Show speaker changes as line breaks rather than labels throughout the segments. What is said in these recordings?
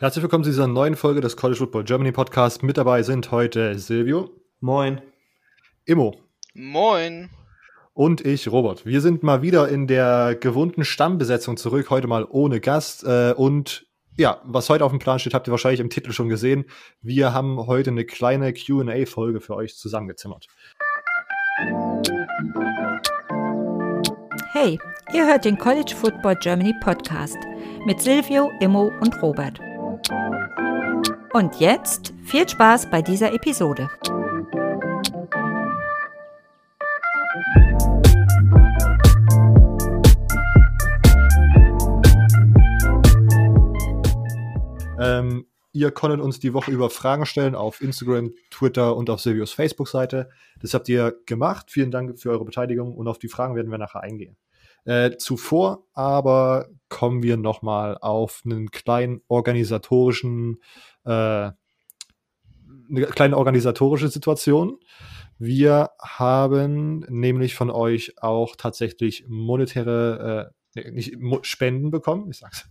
Herzlich willkommen zu dieser neuen Folge des College Football Germany Podcast. Mit dabei sind heute Silvio.
Moin.
Immo.
Moin.
Und ich, Robert. Wir sind mal wieder in der gewohnten Stammbesetzung zurück, heute mal ohne Gast. Äh, und ja, was heute auf dem Plan steht, habt ihr wahrscheinlich im Titel schon gesehen. Wir haben heute eine kleine QA-Folge für euch zusammengezimmert.
Hey, ihr hört den College Football Germany Podcast mit Silvio, Immo und Robert. Und jetzt viel Spaß bei dieser Episode.
Ähm, ihr konntet uns die Woche über Fragen stellen auf Instagram, Twitter und auf Silvios Facebook-Seite. Das habt ihr gemacht. Vielen Dank für eure Beteiligung und auf die Fragen werden wir nachher eingehen. Äh, zuvor aber kommen wir nochmal auf einen kleinen organisatorischen, äh, eine kleine organisatorische Situation. Wir haben nämlich von euch auch tatsächlich monetäre, äh, nicht Spenden bekommen, ich sag's.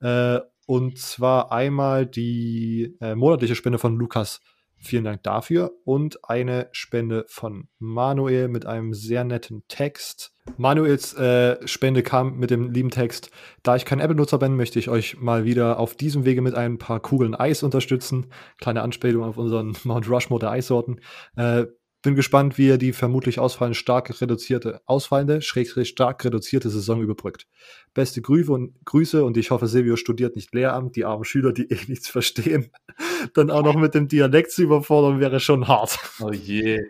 Äh, und zwar einmal die äh, monatliche Spende von Lukas. Vielen Dank dafür. Und eine Spende von Manuel mit einem sehr netten Text. Manuels äh, Spende kam mit dem lieben Text. Da ich kein Apple-Nutzer bin, möchte ich euch mal wieder auf diesem Wege mit ein paar Kugeln Eis unterstützen. Kleine Anspielung auf unseren Mount Rushmore der Eissorten. Äh, bin gespannt, wie er die vermutlich ausfallende, stark reduzierte, ausfallende, schrägstrich stark reduzierte Saison überbrückt. Beste Grüße und, Grüße und ich hoffe, Silvio studiert nicht Lehramt, die armen Schüler, die eh nichts verstehen. Dann auch noch mit dem Dialekt zu überfordern, wäre schon hart.
Oh je.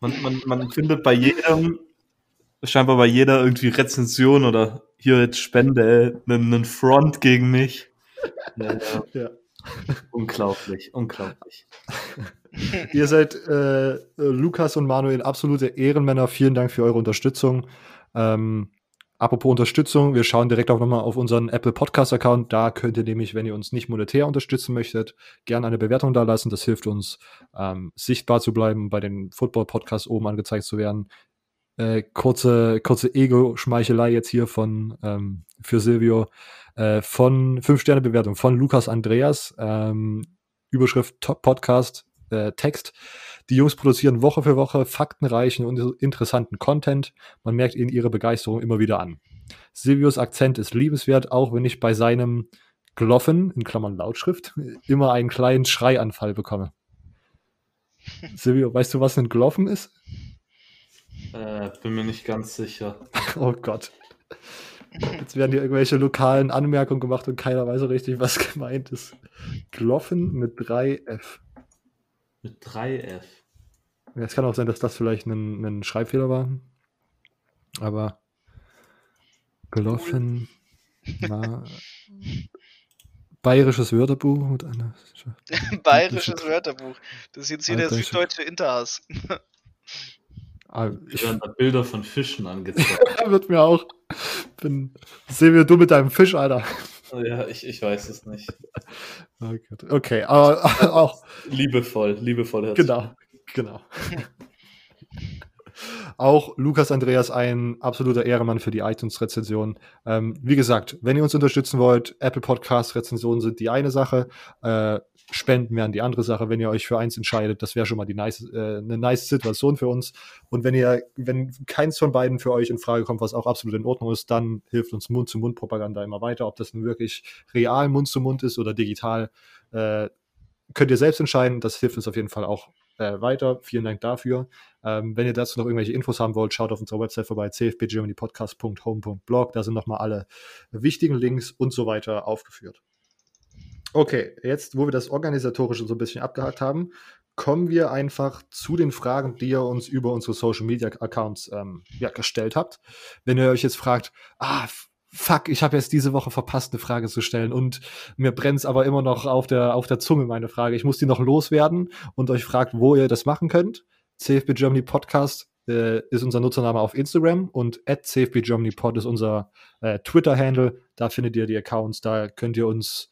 Man, man, man findet bei jedem, scheinbar bei jeder irgendwie Rezension oder hier jetzt Spende, einen, einen Front gegen mich. Ja, ja. ja. Unglaublich, unglaublich.
Ihr seid äh, Lukas und Manuel absolute Ehrenmänner. Vielen Dank für eure Unterstützung. Ähm, apropos Unterstützung, wir schauen direkt auch nochmal auf unseren Apple Podcast Account. Da könnt ihr nämlich, wenn ihr uns nicht monetär unterstützen möchtet, gerne eine Bewertung da lassen. Das hilft uns, ähm, sichtbar zu bleiben, bei den Football Podcasts oben angezeigt zu werden. Äh, kurze kurze Ego-Schmeichelei jetzt hier von ähm, für Silvio äh, von 5-Sterne-Bewertung von Lukas Andreas. Ähm, Überschrift Top Podcast äh, Text. Die Jungs produzieren Woche für Woche faktenreichen und interessanten Content. Man merkt ihnen ihre Begeisterung immer wieder an. Silvios Akzent ist liebenswert, auch wenn ich bei seinem Gloffen, in Klammern Lautschrift, immer einen kleinen Schreianfall bekomme. Silvio, weißt du, was ein Gloffen ist?
Äh, bin mir nicht ganz sicher.
oh Gott. Jetzt werden hier irgendwelche lokalen Anmerkungen gemacht und keiner weiß so richtig, was gemeint ist. Gloffen mit 3F.
Mit 3F.
Ja, es kann auch sein, dass das vielleicht ein, ein Schreibfehler war. Aber Gloffen war bayerisches Wörterbuch mit einer.
bayerisches Wörterbuch. Das ist jetzt hier der süddeutsche Interhass.
Ah, ich werden da Bilder von Fischen angezeigt.
Wird mir auch. Bin, sehen wir du mit deinem Fisch, Alter.
Ja, ich, ich weiß es nicht.
Oh okay, aber auch.
Liebevoll, liebevoll.
Genau, genau. Auch Lukas Andreas ein absoluter Ehrenmann für die iTunes-Rezension. Ähm, wie gesagt, wenn ihr uns unterstützen wollt, Apple Podcast-Rezensionen sind die eine Sache. Äh, Spenden wären die andere Sache, wenn ihr euch für eins entscheidet. Das wäre schon mal die nice, äh, eine nice Situation für uns. Und wenn ihr, wenn keins von beiden für euch in Frage kommt, was auch absolut in Ordnung ist, dann hilft uns Mund-zu-Mund-Propaganda immer weiter. Ob das nun wirklich real Mund-zu-Mund ist oder digital, äh, könnt ihr selbst entscheiden. Das hilft uns auf jeden Fall auch äh, weiter. Vielen Dank dafür. Ähm, wenn ihr dazu noch irgendwelche Infos haben wollt, schaut auf unserer Website vorbei, cfbgermanypodcast.home.blog. Da sind nochmal alle wichtigen Links und so weiter aufgeführt. Okay, jetzt, wo wir das Organisatorische so ein bisschen abgehakt haben, kommen wir einfach zu den Fragen, die ihr uns über unsere Social Media Accounts ähm, ja, gestellt habt. Wenn ihr euch jetzt fragt, ah, fuck, ich habe jetzt diese Woche verpasst, eine Frage zu stellen und mir brennt es aber immer noch auf der, auf der Zunge, meine Frage. Ich muss die noch loswerden und euch fragt, wo ihr das machen könnt. CFB Germany Podcast äh, ist unser Nutzername auf Instagram und at CFB Germany Pod ist unser äh, Twitter-Handle. Da findet ihr die Accounts, da könnt ihr uns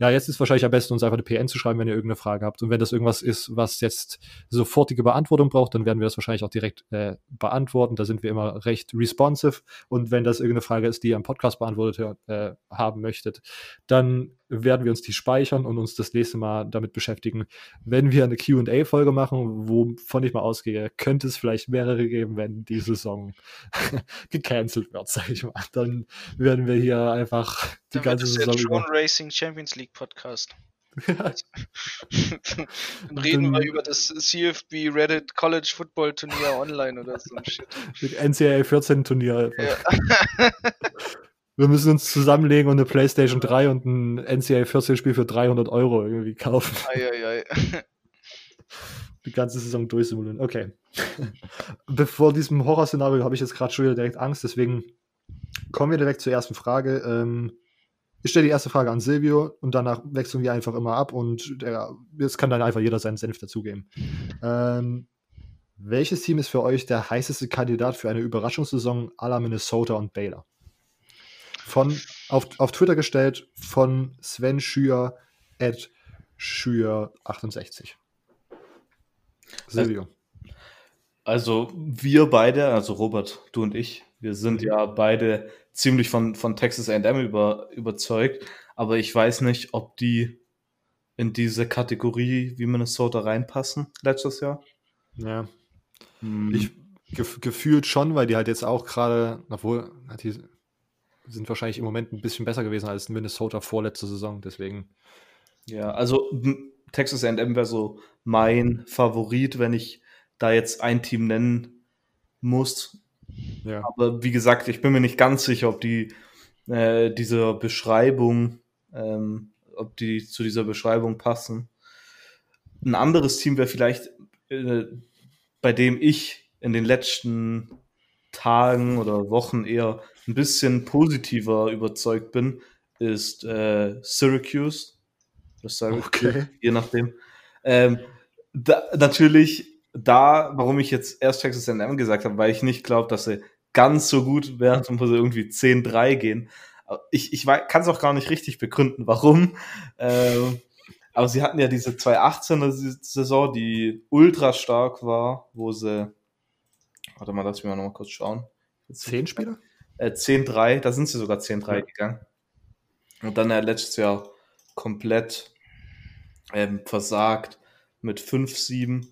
ja, jetzt ist wahrscheinlich am besten, uns einfach eine PN zu schreiben, wenn ihr irgendeine Frage habt. Und wenn das irgendwas ist, was jetzt sofortige Beantwortung braucht, dann werden wir das wahrscheinlich auch direkt äh, beantworten. Da sind wir immer recht responsive. Und wenn das irgendeine Frage ist, die ihr im Podcast beantwortet äh, haben möchtet, dann werden wir uns die speichern und uns das nächste Mal damit beschäftigen. Wenn wir eine QA-Folge machen, wovon ich mal ausgehe, könnte es vielleicht mehrere geben, wenn die Saison gecancelt wird, sag ich mal. Dann werden wir hier einfach die
Dann
ganze
wird es
Saison
der. Drone Racing Champions League Podcast. Dann reden wir über das CFB Reddit College Football Turnier online oder so ein Shit.
Mit NCAA 14 Turnier.
Ja.
Wir müssen uns zusammenlegen und eine PlayStation 3 und ein NCAA 14 Spiel für 300 Euro irgendwie kaufen.
Eieiei.
Die ganze Saison durchsimulieren. Okay. Bevor diesem Horrorszenario habe ich jetzt gerade schon wieder direkt Angst, deswegen kommen wir direkt zur ersten Frage. Ähm, ich stelle die erste Frage an Silvio und danach wechseln wir einfach immer ab und der, jetzt kann dann einfach jeder seinen Senf dazugeben. Ähm, welches Team ist für euch der heißeste Kandidat für eine Überraschungssaison à la Minnesota und Baylor? Von, auf, auf Twitter gestellt von Sven Schür at Schür68. Silvio.
Also wir beide, also Robert, du und ich, wir sind
Mhm.
ja beide ziemlich von, von Texas A&M über, überzeugt, aber ich weiß nicht, ob die in diese Kategorie wie Minnesota reinpassen letztes Jahr.
Ja,
Hm,
ich gef gefühlt schon, weil die halt jetzt auch gerade, obwohl na, die sind wahrscheinlich im Moment ein bisschen besser gewesen als Minnesota vorletzte Saison, deswegen.
ja, also Texas A&M wäre so mein Favorit, wenn ich da jetzt ein Team nennen muss.
Ja.
Aber wie gesagt, ich bin mir nicht ganz sicher, ob die äh, dieser Beschreibung, ähm, ob die zu dieser Beschreibung passen. Ein anderes Team wäre vielleicht, äh, bei dem ich in den letzten Tagen oder Wochen eher ein bisschen positiver überzeugt bin, ist äh, Syracuse. Oder Syracuse,
Okay.
je nachdem. Ähm, da, natürlich da, warum ich jetzt erst Texas A&M gesagt habe, weil ich nicht glaube, dass sie ganz so gut werden, wo sie irgendwie 10-3 gehen. Ich, ich kann es auch gar nicht richtig begründen, warum. Ähm, aber sie hatten ja diese 2018er Saison, die ultra stark war, wo sie, warte mal, lass mich mal noch mal kurz schauen.
Zehn Spieler?
Äh, 10-3, da sind sie sogar 10-3
Ja.
gegangen. Und dann äh, letztes Jahr komplett ähm, versagt mit 5-7.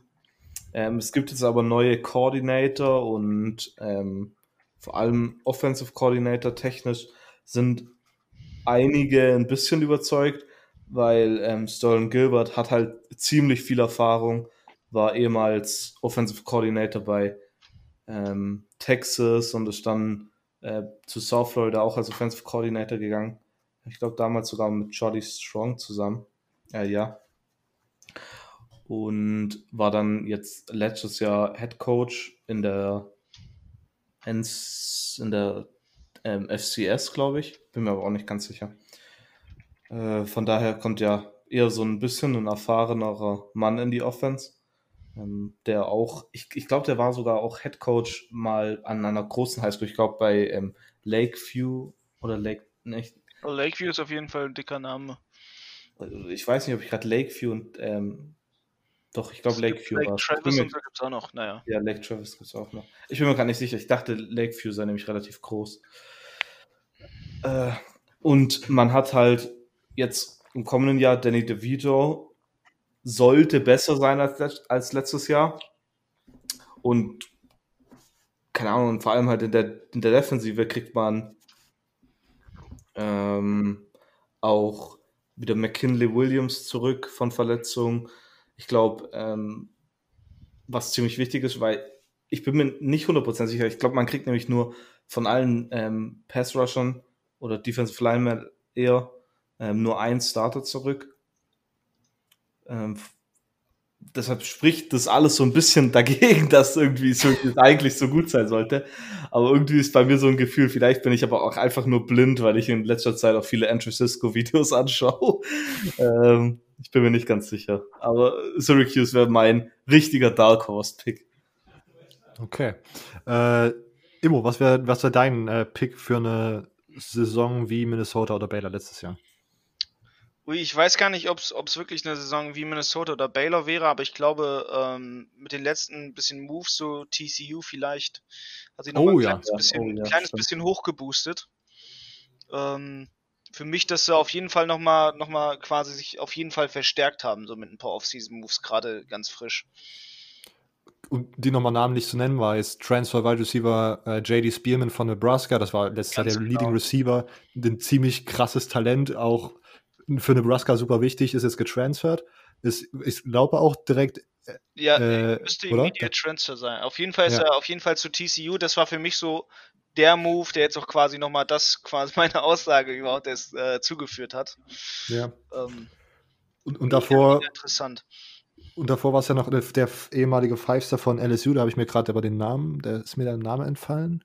Ähm, es gibt jetzt aber neue Coordinator und ähm, vor allem Offensive Coordinator technisch sind einige ein bisschen überzeugt, weil ähm, Sterling Gilbert hat halt ziemlich viel Erfahrung, war ehemals Offensive Coordinator bei ähm, Texas und ist dann äh, zu South Florida auch als Offensive Coordinator gegangen. Ich glaube damals sogar mit Jody Strong zusammen. Äh, ja. Und war dann jetzt letztes Jahr Head Coach in der in der ähm, FCS, glaube ich. Bin mir aber auch nicht ganz sicher. Äh, von daher kommt ja eher so ein bisschen ein erfahrenerer Mann in die Offense. Ähm, der auch, ich, ich glaube, der war sogar auch Head Coach mal an einer großen Highschool. Ich glaube bei ähm, Lakeview oder Lake, nicht,
Oh, Lakeview ist auf jeden Fall ein dicker Name.
ich weiß nicht, ob ich gerade Lakeview und ähm, doch, ich glaube Lakeview
Lake
war
Travis und so gibt es auch noch. Naja.
Ja, Lake Travis gibt es auch noch. Ich bin mir gar nicht sicher. Ich dachte, Lakeview sei nämlich relativ groß. Äh, und man hat halt jetzt im kommenden Jahr Danny DeVito sollte besser sein als, als letztes Jahr. Und keine Ahnung, und vor allem halt in der, in der Defensive kriegt man ähm, auch wieder McKinley Williams zurück von Verletzung. Ich glaube, ähm, was ziemlich wichtig ist, weil ich bin mir nicht 100% sicher. Ich glaube, man kriegt nämlich nur von allen ähm, Pass-Rushern oder Defensive Linemen eher ähm, nur einen Starter zurück. Ähm, deshalb spricht das alles so ein bisschen dagegen, dass irgendwie das eigentlich so gut sein sollte. Aber irgendwie ist bei mir so ein Gefühl, vielleicht bin ich aber auch einfach nur blind, weil ich in letzter Zeit auch viele Andrew Cisco-Videos anschaue. ähm, ich bin mir nicht ganz sicher. Aber Syracuse wäre mein richtiger Dark Horse-Pick.
Okay. Äh, Immo, was wäre was wär dein äh, Pick für eine Saison wie Minnesota oder Baylor letztes Jahr?
Ui, ich weiß gar nicht, ob es wirklich eine Saison wie Minnesota oder Baylor wäre, aber ich glaube, ähm, mit den letzten bisschen Moves, so TCU vielleicht, hat sich noch
Oh
ein
ja.
kleines, bisschen,
oh ja,
kleines bisschen hochgeboostet. Ähm, für mich, dass sie auf jeden Fall nochmal noch mal quasi sich auf jeden Fall verstärkt haben, so mit ein paar Off-Season-Moves, gerade ganz frisch.
um die nochmal namentlich zu nennen, war jetzt Transfer Wide Receiver äh, JD Spearman von Nebraska. Das war letztes Jahr der
genau.
Leading Receiver. Ein ziemlich krasses Talent, auch für Nebraska super wichtig, ist jetzt getransfert. Ist, ich glaube auch direkt,
Ja,
Äh,
müsste
oder?
Immediate Transfer sein. Auf jeden Fall ist
Ja.
er auf jeden Fall zu TCU. Das war für mich so der Move, der jetzt auch quasi nochmal das, quasi meine Aussage überhaupt erst äh, zugeführt hat.
ja.
Ähm,
Und, und davor,
interessant.
und davor war es ja noch der, der ehemalige Five-Star von LSU, da habe ich mir gerade aber den Namen, der ist mir der Name entfallen.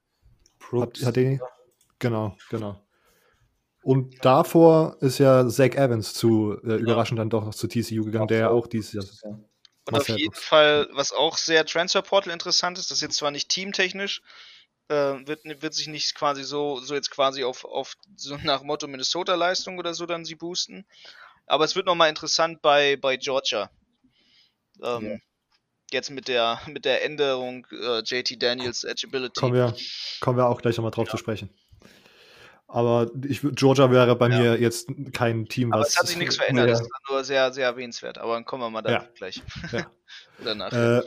Hat, hat den, genau, genau. Und davor ist ja Zach Evans zu, äh, überraschend dann doch noch zu TCU gegangen, der ja auch dieses Jahr.
Und auf jeden. Fall, was auch sehr Transfer Portal interessant ist, das ist jetzt zwar nicht teamtechnisch, äh, wird, wird sich nicht quasi so, so jetzt quasi auf, auf so nach Motto Minnesota Leistung oder so dann sie boosten. Aber es wird nochmal interessant bei, bei Georgia. Ähm,
Ja.
Jetzt mit der, mit der Änderung äh, JT Daniels Edgeability.
Kommen wir, kommen wir auch gleich nochmal drauf zu sprechen. Aber ich, Georgia wäre bei
Ja.
mir jetzt kein Team,
Aber
was.
es hat sich nichts verändert,
Ja.
das ist nur sehr, sehr erwähnenswert. Aber dann kommen wir mal da
Ja.
gleich.
Ja.
Oder nach.
Äh,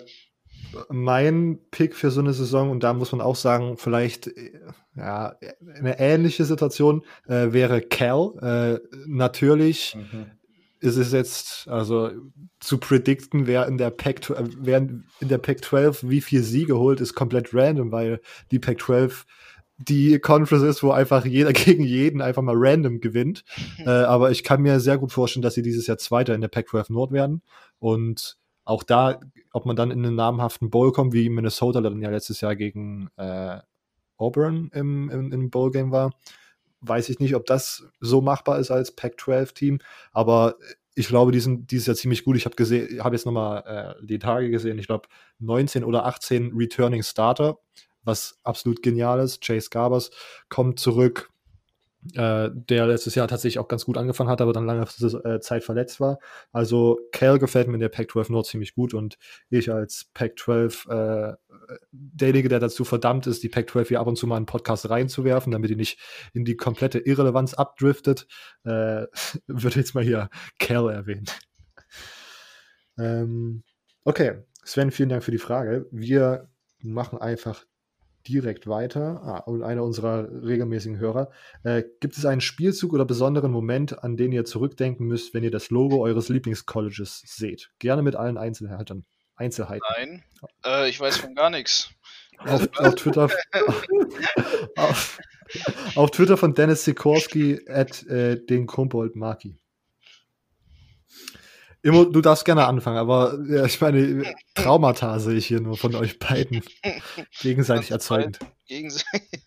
mein Pick für so eine Saison, und da muss man auch sagen, vielleicht äh, ja, eine ähnliche Situation äh, wäre Cal. Äh, natürlich
Mhm.
ist es jetzt, also zu predikten, wer in der Pac, äh, wer in der Pac 12 wie viel Siege holt, ist komplett random, weil die Pac 12 die Conference ist, wo einfach jeder gegen jeden einfach mal random gewinnt. äh, aber ich kann mir sehr gut vorstellen, dass sie dieses Jahr Zweiter in der Pac 12 Nord werden. Und auch da, ob man dann in einen namhaften Bowl kommt, wie Minnesota dann ja letztes Jahr gegen äh, Auburn im, im, im Bowl-Game war, weiß ich nicht, ob das so machbar ist als Pac-12-Team. Aber ich glaube, die sind dieses Jahr ziemlich gut. Ich habe gesehen, habe jetzt nochmal äh, die Tage gesehen. Ich glaube, 19 oder 18 Returning Starter, was absolut genial ist. Chase Garbers kommt zurück, äh, der letztes Jahr tatsächlich auch ganz gut angefangen hat, aber dann lange äh, Zeit verletzt war. Also Cal gefällt mir in der Pac-12 Nord ziemlich gut und ich als Pac-12 äh, derjenige, der dazu verdammt ist, die Pac-12 hier ab und zu mal in einen Podcast reinzuwerfen, damit die nicht in die komplette Irrelevanz abdriftet, äh, wird jetzt mal hier Cal erwähnt. Ähm, okay, Sven, vielen Dank für die Frage. Wir machen einfach direkt weiter. Ah, und einer unserer regelmäßigen Hörer. Äh, gibt es einen Spielzug oder besonderen Moment, an den ihr zurückdenken müsst, wenn ihr das Logo eures Lieblingscolleges seht? Gerne mit allen Einzelheiten. Einzelheiten.
Nein, äh, ich weiß von gar nichts.
Auf, auf Twitter. auf, auf Twitter von Dennis Sikorski at äh, den Kumpold Maki. Immo, du darfst gerne anfangen, aber ja, ich meine, Traumata sehe ich hier nur von euch beiden. Gegenseitig erzeugend.
Gegenseitig.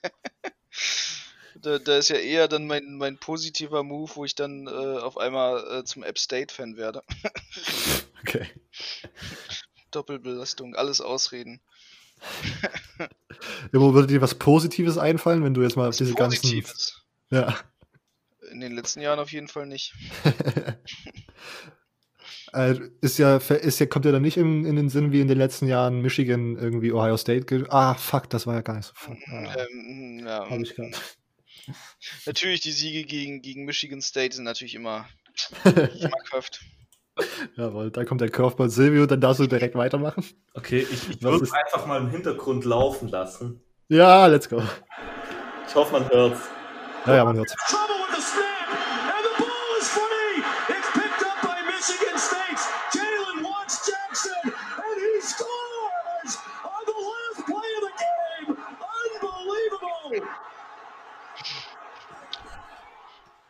da, da ist ja eher dann mein, mein positiver Move, wo ich dann äh, auf einmal äh, zum App State-Fan werde.
Okay.
Doppelbelastung, alles Ausreden.
Immo, würde dir was Positives einfallen, wenn du jetzt mal auf
Was
diese ganzen.
Positives.
Ja.
In den letzten Jahren auf jeden Fall nicht.
Äh, ist ja, ist ja, kommt ja dann nicht in, in den Sinn wie in den letzten Jahren Michigan irgendwie Ohio State. Ah, fuck, das war ja gar nicht so. Fuck. Ah,
Ähm, ja,
hab ich grad.
natürlich die Siege gegen, gegen Michigan State sind natürlich immer schmackhaft.
Jawohl, da kommt der Curveball Silvio, dann darfst du direkt weitermachen.
Okay, ich, ich würde einfach mal im Hintergrund laufen lassen.
Ja, let's go.
Ich hoffe, man hört's.
Ja, ja, man hört's.
Trouble with the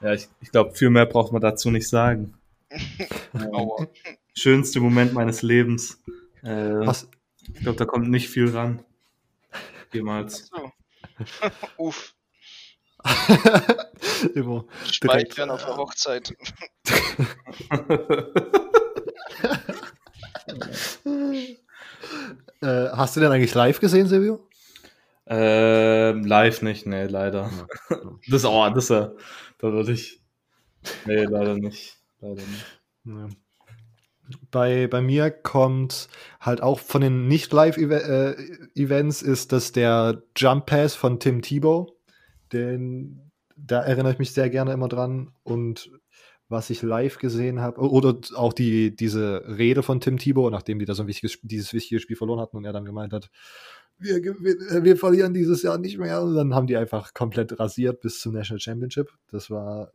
Ja, ich, ich glaube, viel mehr braucht man dazu nicht sagen. Schönste Moment meines Lebens. Äh, ich glaube, da kommt nicht viel ran. Jemals.
So. Uff,
Immo,
speit werden auf der Hochzeit.
Äh, hast du den eigentlich live gesehen, Silvio?
Ähm, live nicht, nee, leider. Das, oh, das, äh, da würde ich. Nee, leider nicht. Leider nicht.
Ja. Bei, bei mir kommt halt auch von den Nicht-Live-Events ist das der Jump Pass von Tim Tebow. Den da erinnere ich mich sehr gerne immer dran. Und was ich live gesehen habe, oder auch die, diese Rede von Tim Thibault, nachdem die da so ein wichtiges, dieses wichtige Spiel verloren hatten und er dann gemeint hat, wir, wir, wir verlieren dieses Jahr nicht mehr. Und dann haben die einfach komplett rasiert bis zum National Championship. Das war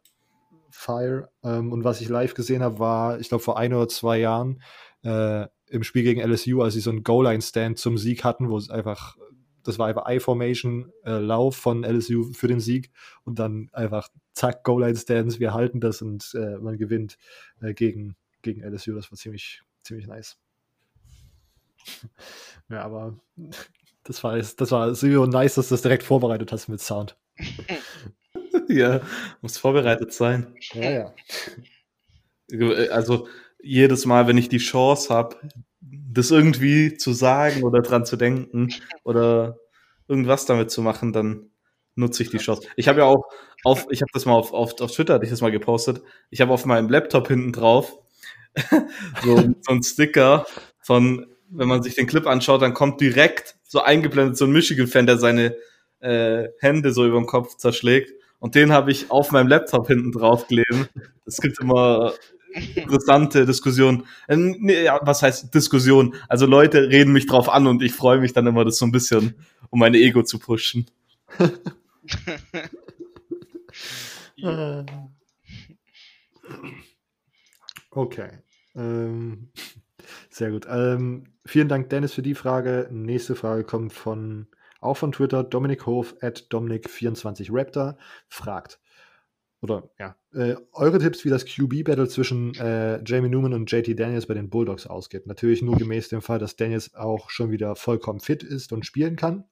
Fire. Ähm, und was ich live gesehen habe, war, ich glaube, vor ein oder zwei Jahren äh, im Spiel gegen LSU, als sie so einen Goal-Line-Stand zum Sieg hatten, wo es einfach, das war einfach I-Formation, äh, Lauf von LSU für den Sieg und dann einfach zack, Goal-Line-Stands, wir halten das und äh, man gewinnt äh, gegen, gegen LSU. Das war ziemlich, ziemlich nice. ja, aber das war, das war so nice, dass du das direkt vorbereitet hast mit Sound.
ja, muss vorbereitet sein.
Ja, ja.
Also jedes Mal, wenn ich die Chance habe, das irgendwie zu sagen oder dran zu denken oder irgendwas damit zu machen, dann nutze ich die Chance. Ich habe ja auch auf, ich habe das mal auf, auf, auf Twitter, hatte ich das mal gepostet. Ich habe auf meinem Laptop hinten drauf so, so ein Sticker von, wenn man sich den Clip anschaut, dann kommt direkt so eingeblendet so ein Michigan-Fan, der seine äh, Hände so über dem Kopf zerschlägt. Und den habe ich auf meinem Laptop hinten drauf gelesen. Es gibt immer interessante Diskussionen. Äh, nee, ja, was heißt Diskussion? Also Leute reden mich drauf an und ich freue mich dann immer, das so ein bisschen, um meine Ego zu pushen.
Okay. Ähm, sehr gut. Ähm, vielen Dank, Dennis, für die Frage. Nächste Frage kommt von auch von Twitter, Dominik Hof at Dominik24Raptor fragt. Oder ja, äh, eure Tipps, wie das QB-Battle zwischen äh, Jamie Newman und JT Daniels bei den Bulldogs ausgeht. Natürlich nur gemäß dem Fall, dass Daniels auch schon wieder vollkommen fit ist und spielen kann.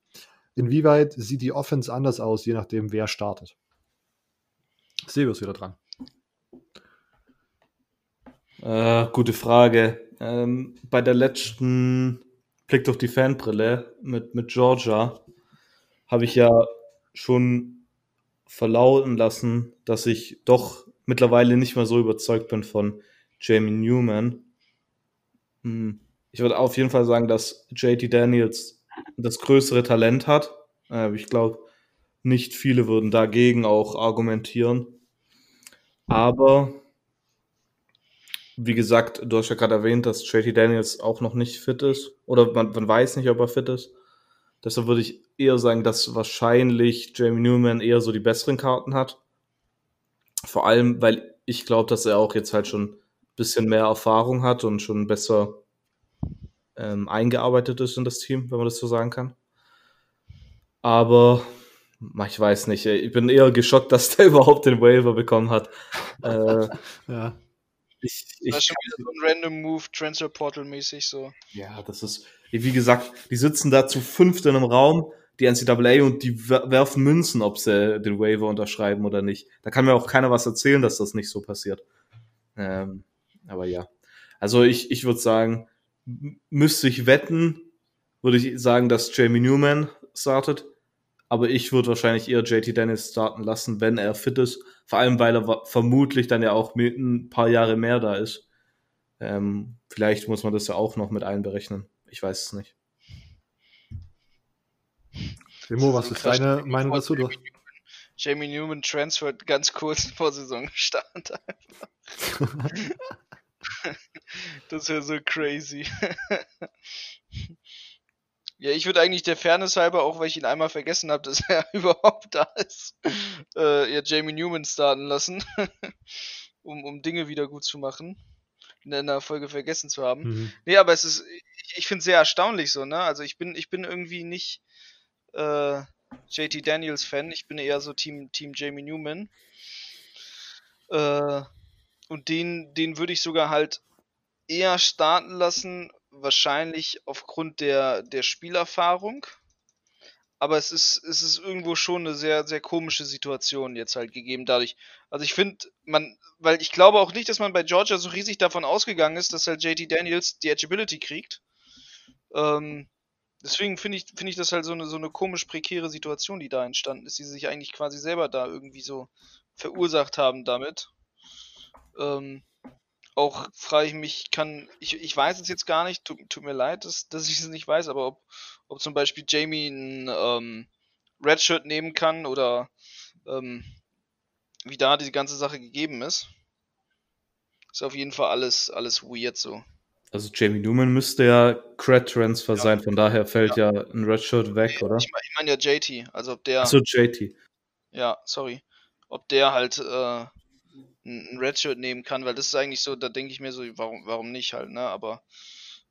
Inwieweit sieht die Offense anders aus, je nachdem, wer startet? Silvio ist wieder dran.
Äh, gute Frage. Ähm, bei der letzten Blick durch die Fanbrille mit, mit Georgia habe ich ja schon verlauten lassen, dass ich doch mittlerweile nicht mehr so überzeugt bin von Jamie Newman. Hm, ich würde auf jeden Fall sagen, dass JT Daniels das größere Talent hat. Äh, ich glaube, nicht viele würden dagegen auch argumentieren. Aber wie gesagt, du hast ja gerade erwähnt, dass JT Daniels auch noch nicht fit ist. Oder man, man weiß nicht, ob er fit ist. Deshalb würde ich eher sagen, dass wahrscheinlich Jamie Newman eher so die besseren Karten hat. Vor allem, weil ich glaube, dass er auch jetzt halt schon ein bisschen mehr Erfahrung hat und schon besser ähm, eingearbeitet ist in das Team, wenn man das so sagen kann. Aber ich weiß nicht, ich bin eher geschockt, dass der überhaupt den Waiver bekommen hat. Äh,
Ja.
Ich,
Das
ich,
ist schon wieder so ein random Move, Transfer Portal mäßig so.
Ja, das ist, wie gesagt, die sitzen da zu fünft in einem Raum, die NCAA, und die wer- werfen Münzen, ob sie den Waiver unterschreiben oder nicht. Da kann mir auch keiner was erzählen, dass das nicht so passiert. Ähm, aber ja. Also ich, ich würde sagen, müsste ich wetten, würde ich sagen, dass Jamie Newman startet. Aber ich würde wahrscheinlich eher JT Dennis starten lassen, wenn er fit ist. Vor allem, weil er vermutlich dann ja auch mit ein paar Jahre mehr da ist. Ähm, vielleicht muss man das ja auch noch mit einberechnen. Ich weiß es nicht.
Remo, was ist deine Meinung dazu? Du,
Jamie Newman- Jamie Newman transfert ganz kurz vor Saisonstart einfach. Das wäre so crazy. Ja, ich würde eigentlich der Fairness halber, auch weil ich ihn einmal vergessen habe, dass er überhaupt da ist, äh, ja, Jamie Newman starten lassen, um, um Dinge wieder gut zu machen, in einer Folge vergessen zu haben.
mhm.
Nee, aber es ist, ich, ich finde es sehr erstaunlich so, ne? Also ich bin, ich bin irgendwie nicht äh, JT Daniels Fan, ich bin eher so Team, Team Jamie Newman. Äh, und den, den würde ich sogar halt eher starten lassen, wahrscheinlich aufgrund der, der Spielerfahrung. Aber es ist, es ist irgendwo schon eine sehr, sehr komische Situation jetzt halt gegeben dadurch. Also ich finde, man, weil ich glaube auch nicht, dass man bei Georgia so riesig davon ausgegangen ist, dass halt JT Daniels die Edgeability kriegt. Ähm, deswegen finde ich, finde ich das halt so eine, so eine komisch prekäre Situation, die da entstanden ist, die sich eigentlich quasi selber da irgendwie so verursacht haben damit. Ähm, auch frage ich mich, kann, ich, ich weiß es jetzt gar nicht, tut, tut mir leid, dass, dass ich es nicht weiß, aber ob, ob zum Beispiel Jamie ein ähm, Redshirt nehmen kann oder ähm, wie da die ganze Sache gegeben ist. Ist auf jeden Fall alles, alles weird so.
Also Jamie Newman müsste ja Cred-Transfer sein, von daher fällt ja, ein Redshirt weg,
Nee,
oder?
Ich meine ich mein ja JT, also ob der,
Achso, JT.
ja, sorry, ob der halt äh, ein Redshirt nehmen kann, weil das ist eigentlich so, da denke ich mir so, warum, warum nicht halt, ne? Aber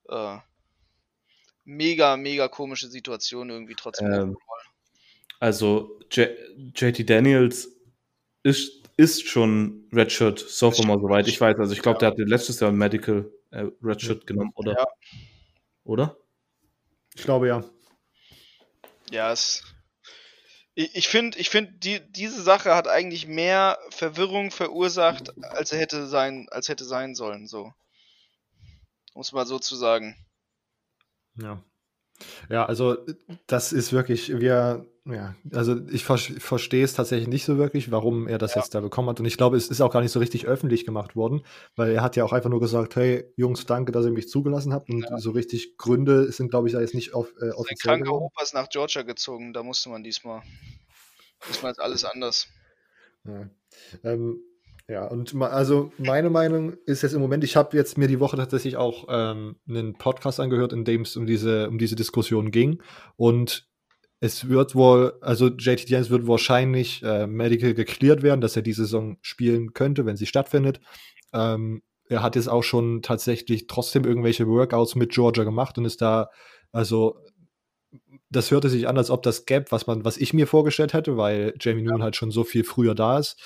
äh, mega, mega komische Situation irgendwie trotzdem.
Ähm, Also J JT Daniels ist, ist schon Redshirt Sophomore, soweit ich weiß. Also ich glaube, der hatte letztes Jahr ein Medical äh, Redshirt genommen, oder?
Ja.
Oder?
Ich glaube ja.
Ja, es. Ich, finde, ich finde, die, diese Sache hat eigentlich mehr Verwirrung verursacht, als er hätte sein, als hätte sein sollen, so. Muss mal so zu sagen.
Ja. Ja, also das ist wirklich, wir, ja, also ich ver verstehe es tatsächlich nicht so wirklich, warum er das
Ja.
jetzt da bekommen hat. Und ich glaube, es ist auch gar nicht so richtig öffentlich gemacht worden, weil er hat ja auch einfach nur gesagt, hey Jungs, danke, dass ihr mich zugelassen habt. Und so richtig Gründe sind, glaube ich, da jetzt nicht auf, äh,
Sein
offiziell
kranker
geworden.
Opa ist nach Georgia gezogen, da musste man diesmal. Diesmal ist alles anders.
Ja. Ähm, ja, und also meine Meinung ist jetzt im Moment, ich habe jetzt mir die Woche tatsächlich auch ähm, einen Podcast angehört, in dem es um diese, um diese Diskussion ging. Und es wird wohl, also JT Daniels wird wahrscheinlich äh, medical geklärt werden, dass er die Saison spielen könnte, wenn sie stattfindet. Ähm, er hat jetzt auch schon tatsächlich trotzdem irgendwelche Workouts mit Georgia gemacht und ist da, also das hörte sich an, als ob das Gap, was man, was ich mir vorgestellt hätte, weil Jamie Newman halt schon so viel früher da ist,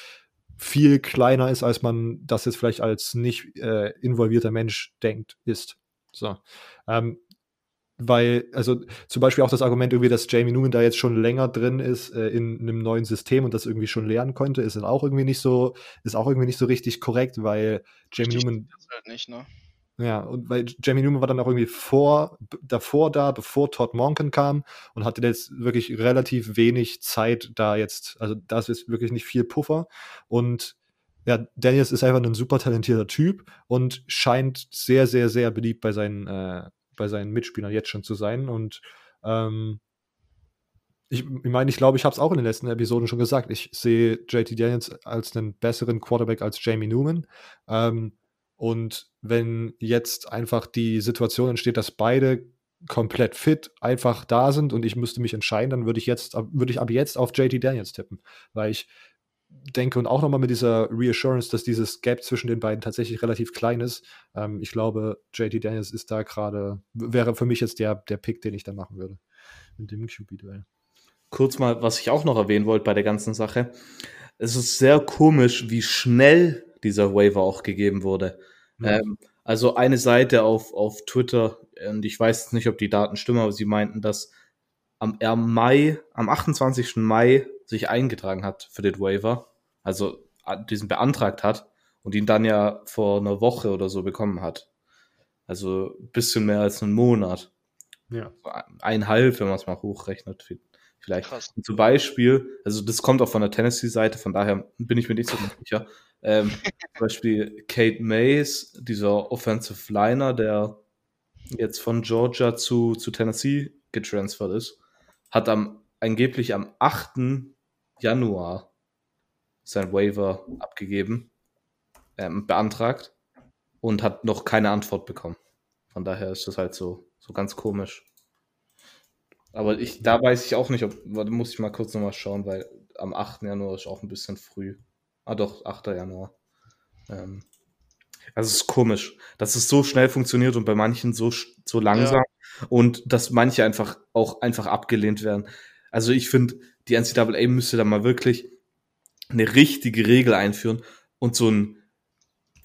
viel kleiner ist, als man das jetzt vielleicht als nicht äh, involvierter Mensch denkt, ist. So. Ähm, weil, also zum Beispiel auch das Argument irgendwie, dass Jamie Newman da jetzt schon länger drin ist äh, in einem neuen System und das irgendwie schon lernen konnte, ist dann auch irgendwie nicht so, ist auch irgendwie nicht so richtig korrekt, weil Jamie Newman
halt nicht, ne?
ja, und weil Jamie Newman war dann auch irgendwie vor, davor da, bevor Todd Monken kam und hatte jetzt wirklich relativ wenig Zeit da jetzt, also da ist jetzt wirklich nicht viel Puffer und ja, Daniels ist einfach ein super talentierter Typ und scheint sehr, sehr, sehr beliebt bei seinen, äh, bei seinen Mitspielern jetzt schon zu sein und ähm, ich, ich meine, ich glaube, ich habe es auch in den letzten Episoden schon gesagt. Ich sehe JT Daniels als einen besseren Quarterback als Jamie Newman. Ähm, und wenn jetzt einfach die Situation entsteht, dass beide komplett fit einfach da sind und ich müsste mich entscheiden, dann würde ich jetzt, würde ich ab jetzt auf JT Daniels tippen, weil ich denke und auch nochmal mit dieser Reassurance, dass dieses Gap zwischen den beiden tatsächlich relativ klein ist. Ähm, ich glaube, JT Daniels ist da gerade, wäre für mich jetzt der, der Pick, den ich da machen würde. Mit dem QB-Duell.
Kurz mal, was ich auch noch erwähnen wollte bei der ganzen Sache. Es ist sehr komisch, wie schnell dieser Waiver auch gegeben wurde.
Ja.
Ähm, also eine Seite auf, auf Twitter, und ich weiß nicht, ob die Daten stimmen, aber sie meinten, dass am, am Mai, am 28. Mai sich eingetragen hat für den Waiver, also diesen beantragt hat und ihn dann ja vor einer Woche oder so bekommen hat. Also ein bisschen mehr als einen Monat.
Ja.
Einhalb, wenn man es mal hochrechnet, vi- vielleicht.
Krass.
Und zum Beispiel, also das kommt auch von der Tennessee-Seite, von daher bin ich mir nicht so ganz sicher. Ähm, zum Beispiel Kate Mays, dieser Offensive Liner, der jetzt von Georgia zu, zu Tennessee getransfert ist, hat am angeblich am 8. Januar sein Waiver abgegeben, ähm, beantragt und hat noch keine Antwort bekommen. Von daher ist das halt so, so ganz komisch. Aber ich, da weiß ich auch nicht, ob, warte, muss ich mal kurz nochmal schauen, weil am 8. Januar ist auch ein bisschen früh. Ah doch, 8. Januar. Ähm, also es ist komisch, dass es so schnell funktioniert und bei manchen so, so langsam und dass manche einfach auch einfach abgelehnt werden. Also ich finde, die NCAA müsste da mal wirklich eine richtige Regel einführen und so ein,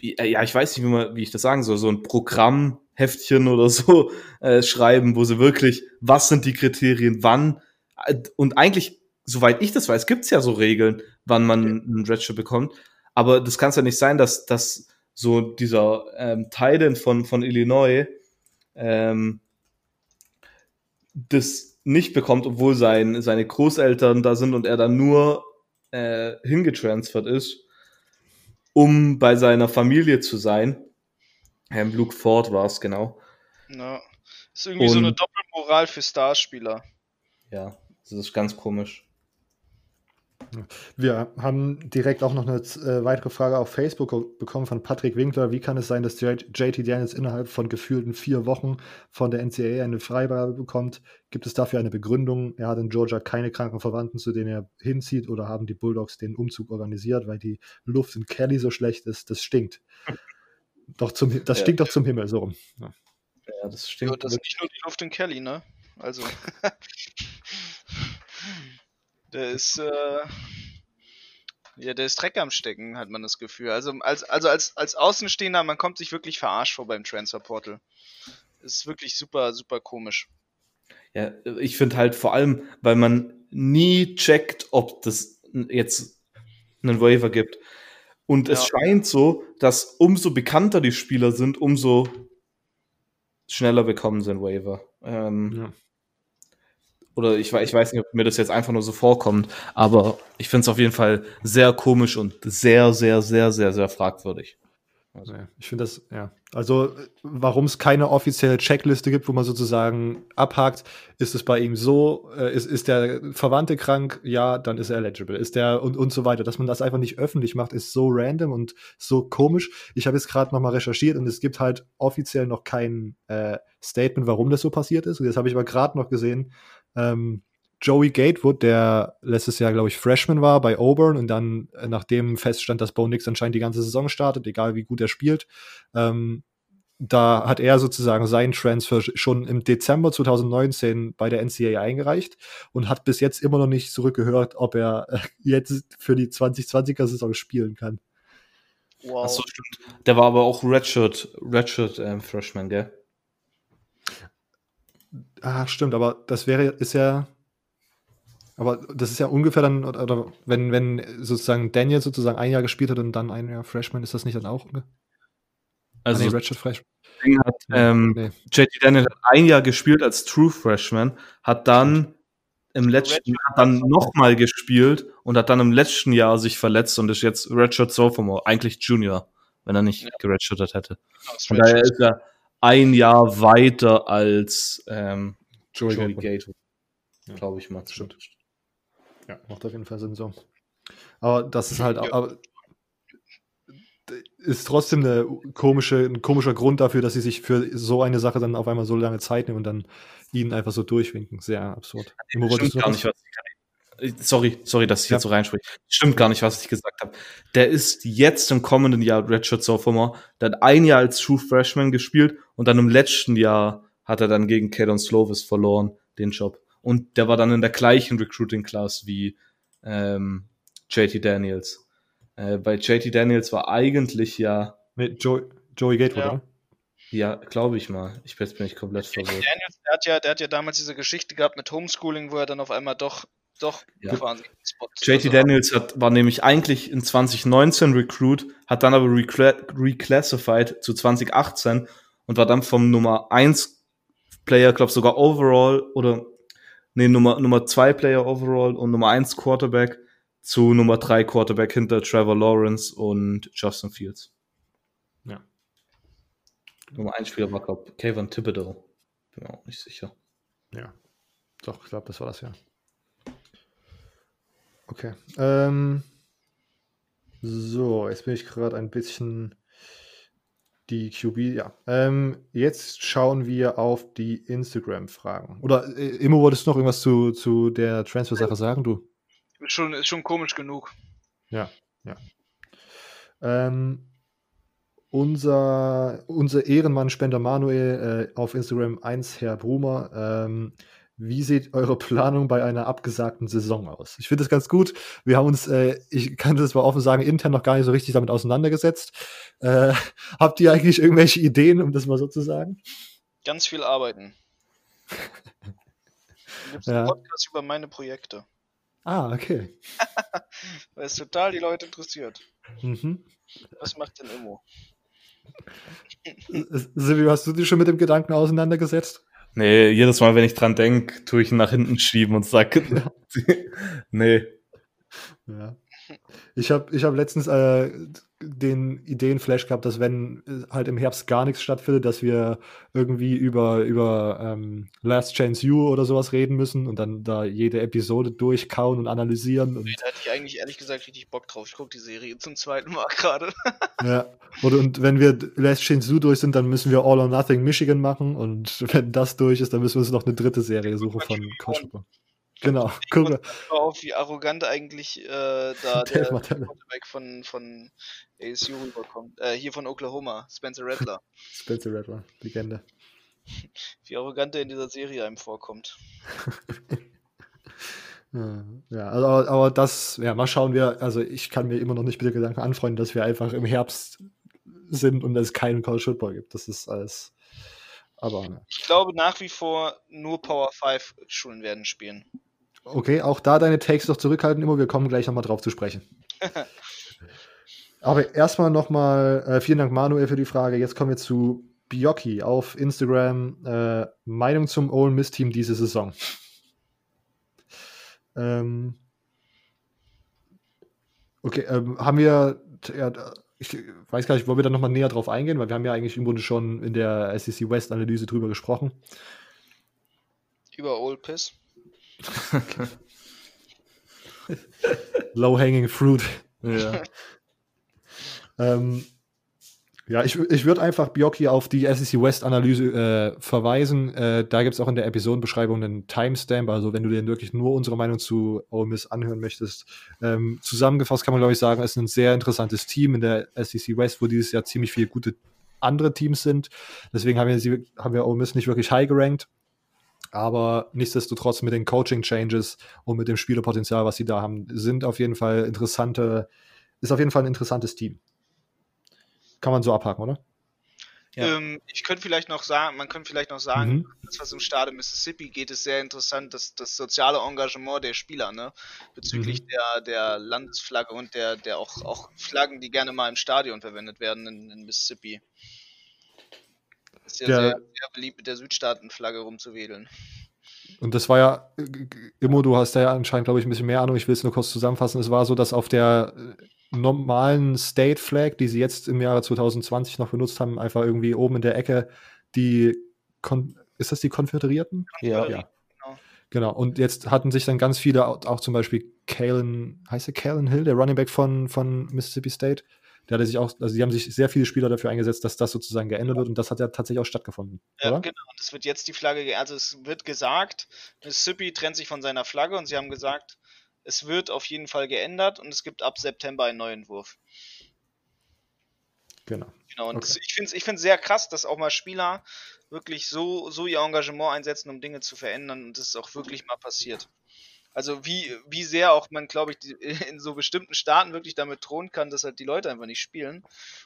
ja, ich weiß nicht, wie, man, wie ich das sagen soll, so ein Programmheftchen oder so äh, schreiben, wo sie wirklich, was sind die Kriterien, wann, und eigentlich, soweit ich das weiß, gibt's ja so Regeln, wann man einen Redshirt bekommt, aber das kann ja nicht sein, dass, dass so dieser ähm, Titan von, von Illinois ähm, das nicht bekommt, obwohl sein, seine Großeltern da sind und er dann nur äh, hingetransfert ist, um bei seiner Familie zu sein. Ähm, Luke Ford war es, genau.
Ja. Ist irgendwie so eine
Und-
Doppelmoral für Starspieler.
Ja, das ist ganz komisch.
Wir haben direkt auch noch eine äh, weitere Frage auf Facebook bekommen von Patrick Winkler. Wie kann es sein, dass JT Daniels innerhalb von gefühlten vier Wochen von der NCAA eine Freigabe bekommt? Gibt es dafür eine Begründung? Er hat in Georgia keine kranken Verwandten, zu denen er hinzieht, oder haben die Bulldogs den Umzug organisiert, weil die Luft in Kelly so schlecht ist? Das stinkt. Doch zum, das
Ja.
stinkt doch zum Himmel, so rum. Ja.
Ja, das
Ja,
stimmt.
das ist nicht nur die Luft in Kelly, ne? Also. der ist, äh, ja, der ist Dreck am Stecken, hat man das Gefühl. Also als, also als, als Außenstehender, man kommt sich wirklich verarscht vor beim Transferportal. Das ist wirklich super, super komisch.
Ja, ich finde halt vor allem, weil man nie checkt, ob das jetzt einen Waiver gibt. Und es
Ja.
scheint so, dass umso bekannter die Spieler sind, umso schneller bekommen sie einen Waiver. Ähm,
Ja.
Oder ich, ich weiß nicht, ob mir das jetzt einfach nur so vorkommt, aber ich finde es auf jeden Fall sehr komisch und sehr, sehr, sehr, sehr, sehr fragwürdig. Also,
ich finde das, ja. Also, warum es keine offizielle Checkliste gibt, wo man sozusagen abhakt, ist es bei ihm so, äh, ist, ist der Verwandte krank, ja, dann ist er eligible. Ist der und, und so weiter. Dass man das einfach nicht öffentlich macht, ist so random und so komisch. Ich habe jetzt gerade nochmal recherchiert und es gibt halt offiziell noch kein äh, Statement, warum das so passiert ist. Und jetzt habe ich aber gerade noch gesehen, ähm, Joey Gatewood, der letztes Jahr, glaube ich, Freshman war bei Auburn und dann, äh, nachdem feststand, dass Bo Nix anscheinend die ganze Saison startet, egal wie gut er spielt, ähm, da hat er sozusagen seinen Transfer sch- schon im Dezember 2019 bei der NCAA eingereicht und hat bis jetzt immer noch nicht zurückgehört, ob er äh, jetzt für die 2020er Saison spielen kann.
Wow.
Achso, stimmt. Der war aber auch Redshirt, Redshirt ähm, Freshman, gell?
Ah, stimmt, aber das wäre, ist ja, aber das ist ja ungefähr dann, oder, wenn, wenn sozusagen Daniel sozusagen ein Jahr gespielt hat und dann ein Jahr Freshman, ist das nicht dann auch? Ne?
Also
ah, nee, Redshirt Freshman.
Hat, ähm,
Nee.
JT Daniel hat ein Jahr gespielt als True Freshman, hat dann im letzten hat dann nochmal gespielt und hat dann im letzten Jahr sich verletzt und ist jetzt Redshirt Sophomore, eigentlich Junior, wenn er nicht
Ja.
geredshirtet hätte. Von daher ist er ein Jahr weiter als ähm,
Joey
Joey.
Gatewood, Ja.
glaube ich mal.
Stimmt. Ja, macht auf jeden Fall Sinn so. Aber das ist halt,
Ja.
aber ist trotzdem eine komische, ein komischer Grund dafür, dass sie sich für so eine Sache dann auf einmal so lange Zeit nehmen und dann ihn einfach so durchwinken. Sehr absurd. Wolltest du noch
gar nicht, was ich, sorry, sorry, dass ich
Ja.
jetzt so reinspreche. Stimmt gar nicht, was ich gesagt habe. Der ist jetzt im kommenden Jahr Redshirt Sophomore. Der hat ein Jahr als True Freshman gespielt und dann im letzten Jahr hat er dann gegen Kadon Slovis verloren, den Job. Und der war dann in der gleichen Recruiting Class wie ähm, JT Daniels. Äh, bei JT Daniels war eigentlich ja,
Nee, Joey, Joey Gatewood,
Ja.
oder?
ja, glaube ich mal. Ich jetzt bin ich komplett verwirrt.
Daniels, der hat, ja, der hat ja damals diese Geschichte gehabt mit Homeschooling, wo er dann auf einmal doch, doch
Ja. JT
also-
Daniels hat, war nämlich eigentlich in 2019 Recruit, hat dann aber recla reclassified zu 2018 und war dann vom Nummer 1 Player, glaube sogar overall oder nee, Nummer, Nummer 2 Player overall und Nummer 1 Quarterback zu Nummer 3 Quarterback hinter Trevor Lawrence und Justin Fields.
Ja.
Nummer 1 Spieler war, glaube Kayvon Thibodeau. Bin mir auch nicht sicher.
Ja. Doch, ich glaube, das war das ja. Okay. Ähm, so, jetzt bin ich gerade ein bisschen die QB, ja. Ähm, jetzt schauen wir auf die Instagram-Fragen. Oder äh, Immo, wolltest du noch irgendwas zu, zu der Transfer-Sache sagen, du?
Ist schon, ist schon komisch genug.
Ja, ja. Ähm, unser, unser Ehrenmann-Spender Manuel äh, auf Instagram 1 Herr Brumer. Ähm, wie sieht eure Planung bei einer abgesagten Saison aus? Ich finde das ganz gut. Wir haben uns, äh, ich kann das mal offen sagen, intern noch gar nicht so richtig damit auseinandergesetzt. Äh, habt ihr eigentlich irgendwelche Ideen, um das mal so zu sagen?
Ganz viel arbeiten. Dann gibt's
Ja.
einen Podcast über meine Projekte.
Ah, okay.
Weil es total die Leute interessiert.
Mhm.
Was macht denn Immo?
Silvio, hast du dich schon mit dem Gedanken auseinandergesetzt?
Nee, jedes Mal, wenn ich dran denke, tue ich ihn nach hinten schieben und sage, nee.
Ja. Ich habe ich hab letztens äh, den Ideenflash gehabt, dass wenn äh, halt im Herbst gar nichts stattfindet, dass wir irgendwie über, über ähm, Last Chance You oder sowas reden müssen und dann da jede Episode durchkauen und analysieren. Und,
Da hätte ich eigentlich ehrlich gesagt richtig Bock drauf. Ich gucke die Serie zum zweiten Mal gerade.
ja. Oder, und wenn wir Last Chance You durch sind, dann müssen wir All or Nothing Michigan machen und wenn das durch ist, dann müssen wir uns noch eine dritte Serie suchen von Cooper. Genau, guck mal.
auf, wie arrogant eigentlich äh, da der
Martellus.
Quarterback von, von ASU rüberkommt. Äh, hier von Oklahoma, Spencer Rattler.
Spencer Rattler, Legende.
Wie arrogant er in dieser Serie einem vorkommt.
Ja, also, aber, das, ja, mal schauen wir, also ich kann mir immer noch nicht mit der Gedanken anfreunden, dass wir einfach im Herbst sind und es keinen College Football gibt. Das ist alles, aber ne.
Ich glaube nach wie vor nur Power 5 Schulen werden spielen.
Okay, auch da deine Takes noch zurückhalten, immer, wir kommen gleich nochmal drauf zu sprechen. aber erstmal nochmal, äh, vielen Dank Manuel für die Frage, jetzt kommen wir zu Bjocki auf Instagram, äh, Meinung zum Ole Miss Team diese Saison. Ähm, okay, ähm, haben wir, ja, ich weiß gar nicht, wollen wir da nochmal näher drauf eingehen, weil wir haben ja eigentlich im Grunde schon in der SEC West Analyse drüber gesprochen.
Über Old Piss.
Low hanging fruit.
Ja.
Ähm, ja, ich, ich würde einfach Bjocki auf die SEC West Analyse äh, verweisen. Äh, da gibt es auch in der Episodenbeschreibung einen Timestamp. Also, wenn du dir wirklich nur unsere Meinung zu Ole Miss anhören möchtest. Ähm, zusammengefasst kann man, glaube ich, sagen, es ist ein sehr interessantes Team in der SEC West, wo dieses Jahr ziemlich viele gute andere Teams sind. Deswegen haben wir, sie, haben wir Ole Miss nicht wirklich high gerankt. Aber nichtsdestotrotz mit den Coaching-Changes und mit dem Spielerpotenzial, was sie da haben, sind auf jeden Fall interessante, ist auf jeden Fall ein interessantes Team. Kann man so abhaken, oder?
Ja.
Ähm, ich könnte vielleicht noch sagen, man könnte vielleicht noch sagen,
Mhm.
das was im Staat in Mississippi geht, ist sehr interessant, das, das soziale Engagement der Spieler, ne? Bezüglich
Mhm.
der, der Landesflagge und der, der auch, auch Flaggen, die gerne mal im Stadion verwendet werden in, in Mississippi. Ist ja
Der-
sehr, sehr beliebt, mit der Südstaatenflagge rumzuwedeln.
Und das war ja, äh, Immo, du hast da ja anscheinend, glaube ich, ein bisschen mehr Ahnung. Ich will es nur kurz zusammenfassen. Es war so, dass auf der äh, normalen State Flag, die sie jetzt im Jahre 2020 noch benutzt haben, einfach irgendwie oben in der Ecke die, Kon ist das die Konföderierten?
Ja.
Ja. Genau. Und jetzt hatten sich dann ganz viele, auch, zum Beispiel Kalen, heißt der Kalen Hill, der Running Back von, von Mississippi State, der hatte sich auch, also die haben sich sehr viele Spieler dafür eingesetzt, dass das sozusagen geändert wird und das hat ja tatsächlich auch stattgefunden.
Ja,
oder?
genau. Und es wird jetzt die Flagge, ge- also es wird gesagt, Mississippi trennt sich von seiner Flagge und sie haben gesagt, es wird auf jeden Fall geändert und es gibt ab September einen neuen Entwurf.
Genau.
Genau, und
Okay.
ich finde es ich find's sehr krass, dass auch mal Spieler wirklich so, so ihr Engagement einsetzen, um Dinge zu verändern und das ist auch wirklich mal passiert. Also wie, wie sehr auch man, glaube ich, die, in so bestimmten Staaten wirklich damit drohen kann, dass halt die Leute einfach nicht spielen.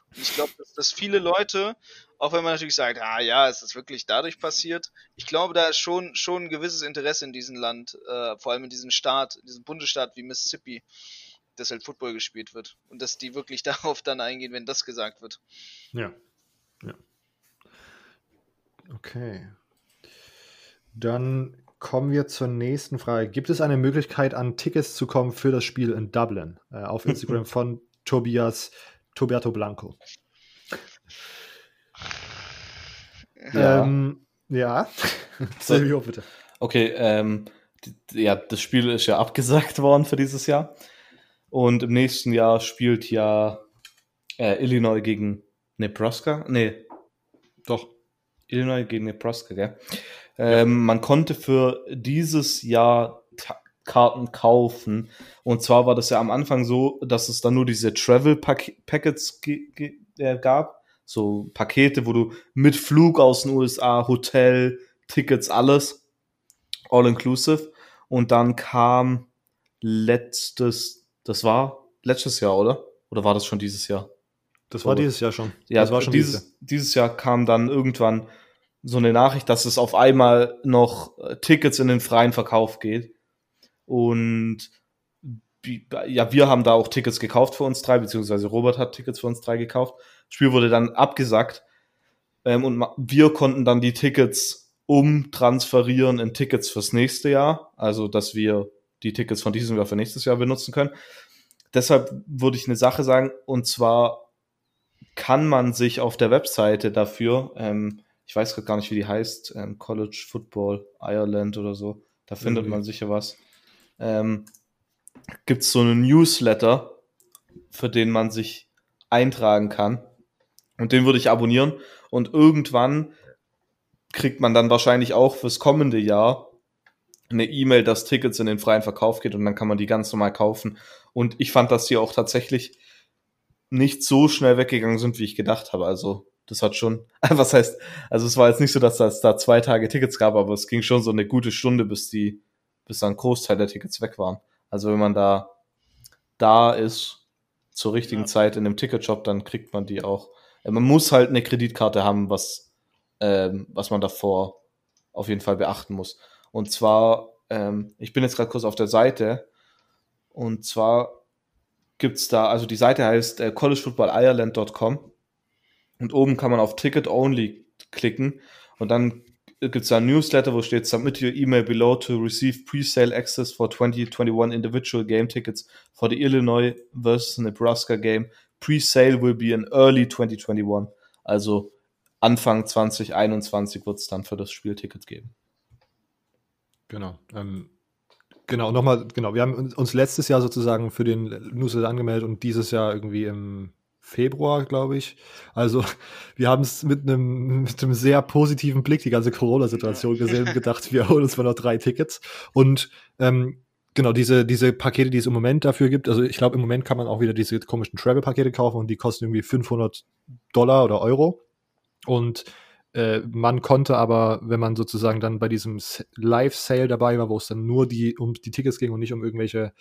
Und ich glaube, dass, dass viele Leute, auch wenn man natürlich sagt, ah ja, ist das wirklich dadurch passiert, ich glaube, da ist schon, schon ein gewisses Interesse in diesem Land, äh, vor allem in diesem Staat, in diesem Bundesstaat wie Mississippi, dass halt Football gespielt wird. Und dass die wirklich darauf dann eingehen, wenn das gesagt wird.
Ja. Ja. Okay. Dann kommen wir zur nächsten Frage. Gibt es eine Möglichkeit, an Tickets zu kommen für das Spiel in Dublin? Äh, auf Instagram von Tobias Tobiato Blanco.
Ja.
Ähm, ja. Silvio, bitte.
Okay, ähm, ja, das Spiel ist ja abgesagt worden für dieses Jahr. Und im nächsten Jahr spielt ja äh, Illinois gegen Nebraska. Nee,
Doch.
Illinois gegen Nebraska, gell? Ähm, man konnte für dieses Jahr Ta Karten kaufen. Und zwar war das ja am Anfang so, dass es dann nur diese Travel Packets ge- ge- äh, gab. So Pakete, wo du mit Flug aus den USA, Hotel, Tickets, alles. All inclusive. Und dann kam letztes, das war letztes Jahr, oder? Oder war das schon dieses Jahr?
Das war dieses Jahr schon.
Ja,
das war schon
dieses, dieses Jahr kam dann irgendwann so eine Nachricht, dass es auf einmal noch äh, Tickets in den freien Verkauf geht. Und ja, wir haben da auch Tickets gekauft für uns drei, beziehungsweise Robert hat Tickets für uns drei gekauft. Das Spiel wurde dann abgesagt. Ähm, und wir konnten dann die Tickets umtransferieren in Tickets fürs nächste Jahr. Also, dass wir die Tickets von diesem Jahr für nächstes Jahr benutzen können. deshalb würde ich eine Sache sagen, und zwar kann man sich auf der Webseite dafür, ähm, ich weiß gerade gar nicht, wie die heißt, ähm, College Football Ireland oder so, da findet
Irgendwie.
man sicher was, ähm, gibt es so einen Newsletter, für den man sich eintragen kann. Und den würde ich abonnieren. Und irgendwann kriegt man dann wahrscheinlich auch fürs kommende Jahr eine E-Mail, dass Tickets in den freien Verkauf geht und dann kann man die ganz normal kaufen. Und ich fand, dass die auch tatsächlich nicht so schnell weggegangen sind, wie ich gedacht habe. Also das hat schon, was heißt, also es war jetzt nicht so, dass es da zwei Tage Tickets gab, aber es ging schon so eine gute Stunde, bis die, bis dann ein Großteil der Tickets weg waren. Also wenn man da da ist zur richtigen
Ja.
Zeit in einem Ticketshop, dann kriegt man die auch. Äh, Man muss halt eine Kreditkarte haben, was, ähm, was man davor auf jeden Fall beachten muss. Und zwar, ähm, ich bin jetzt gerade kurz auf der Seite, und zwar gibt's da, also die Seite heißt äh, collegefootballireland.com und oben kann man auf Ticket Only klicken und dann gibt's da ein Newsletter, wo steht Submit your email below to receive pre-sale access for 2021 individual game tickets for the Illinois versus Nebraska game. Pre-sale will be in early 2021. Also Anfang 2021 wird's dann für das Spiel Tickets geben.
Genau. Ähm, genau, nochmal, genau. Wir haben uns letztes Jahr sozusagen für den Newsletter angemeldet und dieses Jahr irgendwie im Februar, glaube ich. Also wir haben es mit einem mit einem sehr positiven Blick die ganze Corona-Situation gesehen und gedacht, wir holen uns mal noch drei Tickets. Und ähm, genau, diese, diese Pakete, die es im Moment dafür gibt, also ich glaube, im Moment kann man auch wieder diese komischen Travel-Pakete kaufen und die kosten irgendwie 500 Dollar oder Euro. Und äh, man konnte aber, wenn man sozusagen dann bei diesem Live-Sale dabei war, wo es dann nur die, um die Tickets ging und nicht um irgendwelche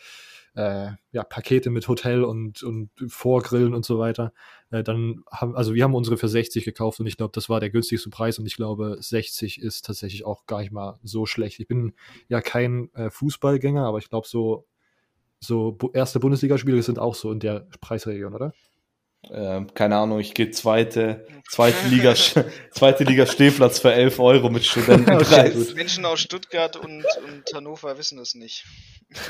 äh, ja, Pakete mit Hotel und, und Vorgrillen und so weiter, äh, dann haben, also wir haben unsere für 60 gekauft und ich glaube, das war der günstigste Preis und ich glaube, 60 ist tatsächlich auch gar nicht mal so schlecht. Ich bin ja kein äh, Fußballgänger, aber ich glaube, so, so erste Bundesligaspiele sind auch so in der Preisregion, oder?
Ähm, keine Ahnung, ich gehe zweite, zweite Liga, zweite Liga Stehplatz für 11 Euro mit Studentenpreis.
Menschen aus Stuttgart und, und Hannover wissen das nicht.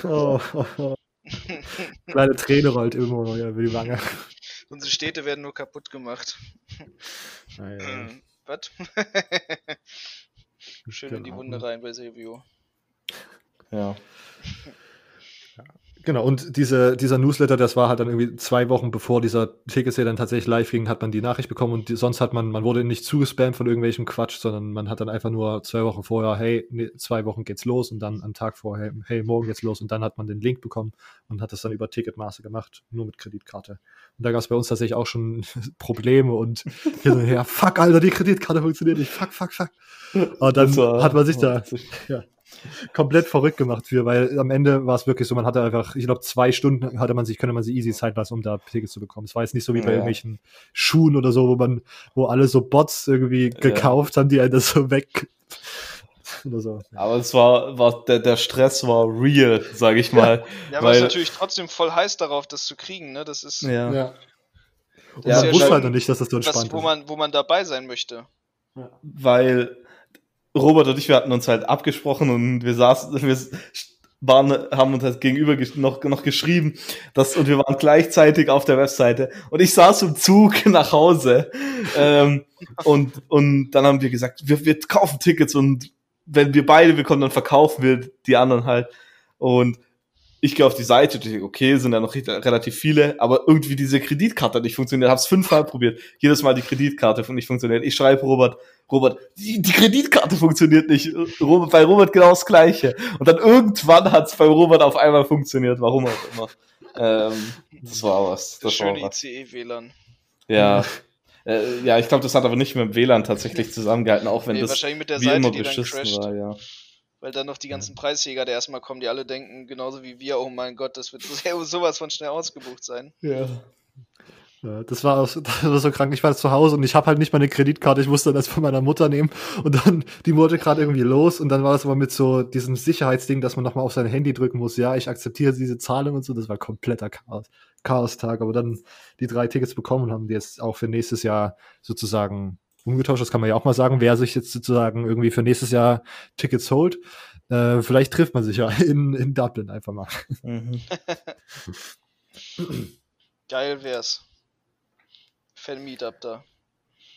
Oh, oh, oh. Kleine Träne rollt irgendwo über die Wange.
Unsere Städte werden nur kaputt gemacht.
Naja,
Hm, Was? Schön in die
Genau.
Wunde rein bei Silvio.
ja.
Genau, und diese, dieser Newsletter, das war halt dann irgendwie zwei Wochen bevor dieser Ticketsale dann tatsächlich live ging, hat man die Nachricht bekommen und die, sonst hat man, man wurde nicht zugespammt von irgendwelchem Quatsch, sondern man hat dann einfach nur zwei Wochen vorher, hey, nee, zwei Wochen geht's los und dann am Tag vorher, hey, morgen geht's los und dann hat man den Link bekommen und hat das dann über Ticketmaster gemacht, nur mit Kreditkarte. Und da gab es bei uns tatsächlich auch schon Probleme und hin und her, fuck, Alter, die Kreditkarte funktioniert nicht, fuck, fuck, fuck. Und dann hat man sich da komplett verrückt gemacht für, weil am Ende war es wirklich so, man hatte einfach, ich glaube, zwei Stunden hatte man sich, könnte man sich easy Zeit lassen, um da Tickets zu bekommen. Es war jetzt nicht so wie bei
Ja.
irgendwelchen Schuhen oder so, wo man, wo alle so Bots irgendwie gekauft haben, die einen das so weg oder so.
Aber es war, war der, der Stress war real, sage ich mal.
Ja, aber es ist
Weil-
natürlich trotzdem voll heiß darauf, das zu kriegen, ne? Das ist
Ja.
Ja. Und
Ja,
man wusste halt noch nicht, dass das so
was,
entspannt
wo
ist.
man, wo man dabei sein möchte.
Weil Robert und ich, wir hatten uns halt abgesprochen und wir saßen, wir waren, haben uns halt gegenüber noch, noch geschrieben, dass, und wir waren gleichzeitig auf der Webseite. Und ich saß im Zug nach Hause ähm, und, und dann haben wir gesagt, wir, wir kaufen Tickets und wenn wir beide bekommen, dann verkaufen wir die anderen halt. Und ich gehe auf die Seite, und ich denke, okay, sind da noch relativ viele, aber irgendwie diese Kreditkarte hat nicht funktioniert. Hab's fünfmal probiert. Jedes Mal die Kreditkarte nicht funktioniert. Ich schreibe Robert, Robert, die, die Kreditkarte funktioniert nicht. Robert, bei Robert genau das Gleiche. Und dann irgendwann hat's bei Robert auf einmal funktioniert, warum auch immer. Ähm, das war was.
Das
Das war
schöne. ICE-WLAN.
Ja. Äh, ja, ich glaube, das hat aber nicht mit dem WLAN tatsächlich zusammengehalten, auch wenn
Nee,
das
wahrscheinlich mit der
wie
Seite,
immer beschissen war, ja.
Weil dann noch die ganzen Preisjäger, der erstmal kommen, die alle denken, genauso wie wir, oh mein Gott, das wird so- sowas von schnell ausgebucht sein.
Ja.
Das war, das war so krank. Ich war zu Hause und ich habe halt nicht meine Kreditkarte. Ich musste das von meiner Mutter nehmen. Und dann, die Mutter gerade irgendwie los. Und dann war das aber mit so diesem Sicherheitsding, dass man nochmal auf sein Handy drücken muss. Ja, ich akzeptiere diese Zahlung und so. Das war kompletter Chaos, Chaos-Tag. Aber dann die drei Tickets bekommen und haben die jetzt auch für nächstes Jahr sozusagen umgetauscht. Das kann man ja auch mal sagen. Wer sich jetzt sozusagen irgendwie für nächstes Jahr Tickets holt, äh, vielleicht trifft man sich ja in, in Dublin einfach mal.
Mhm.
Geil wär's. Fan-Meetup da.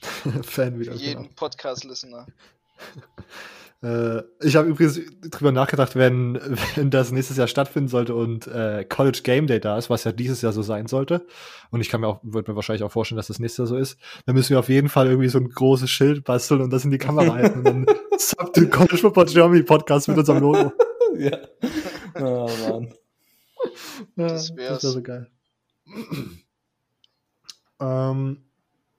Fan wieder.
Für jeden
Genau.
Podcast-Listener.
Äh, ich habe übrigens drüber nachgedacht, wenn, wenn das nächstes Jahr stattfinden sollte und äh, College Game Day da ist, was ja dieses Jahr so sein sollte. Und ich kann mir auch, würde mir wahrscheinlich auch vorstellen, dass das nächstes Jahr so ist. Dann müssen wir auf jeden Fall irgendwie so ein großes Schild basteln und das in die Kamera halten. Und dann Sub to College Football Germany Podcast mit unserem Logo.
ja. Oh, Mann.
Ja,
Das
das
wär's.
wäre so geil. ähm,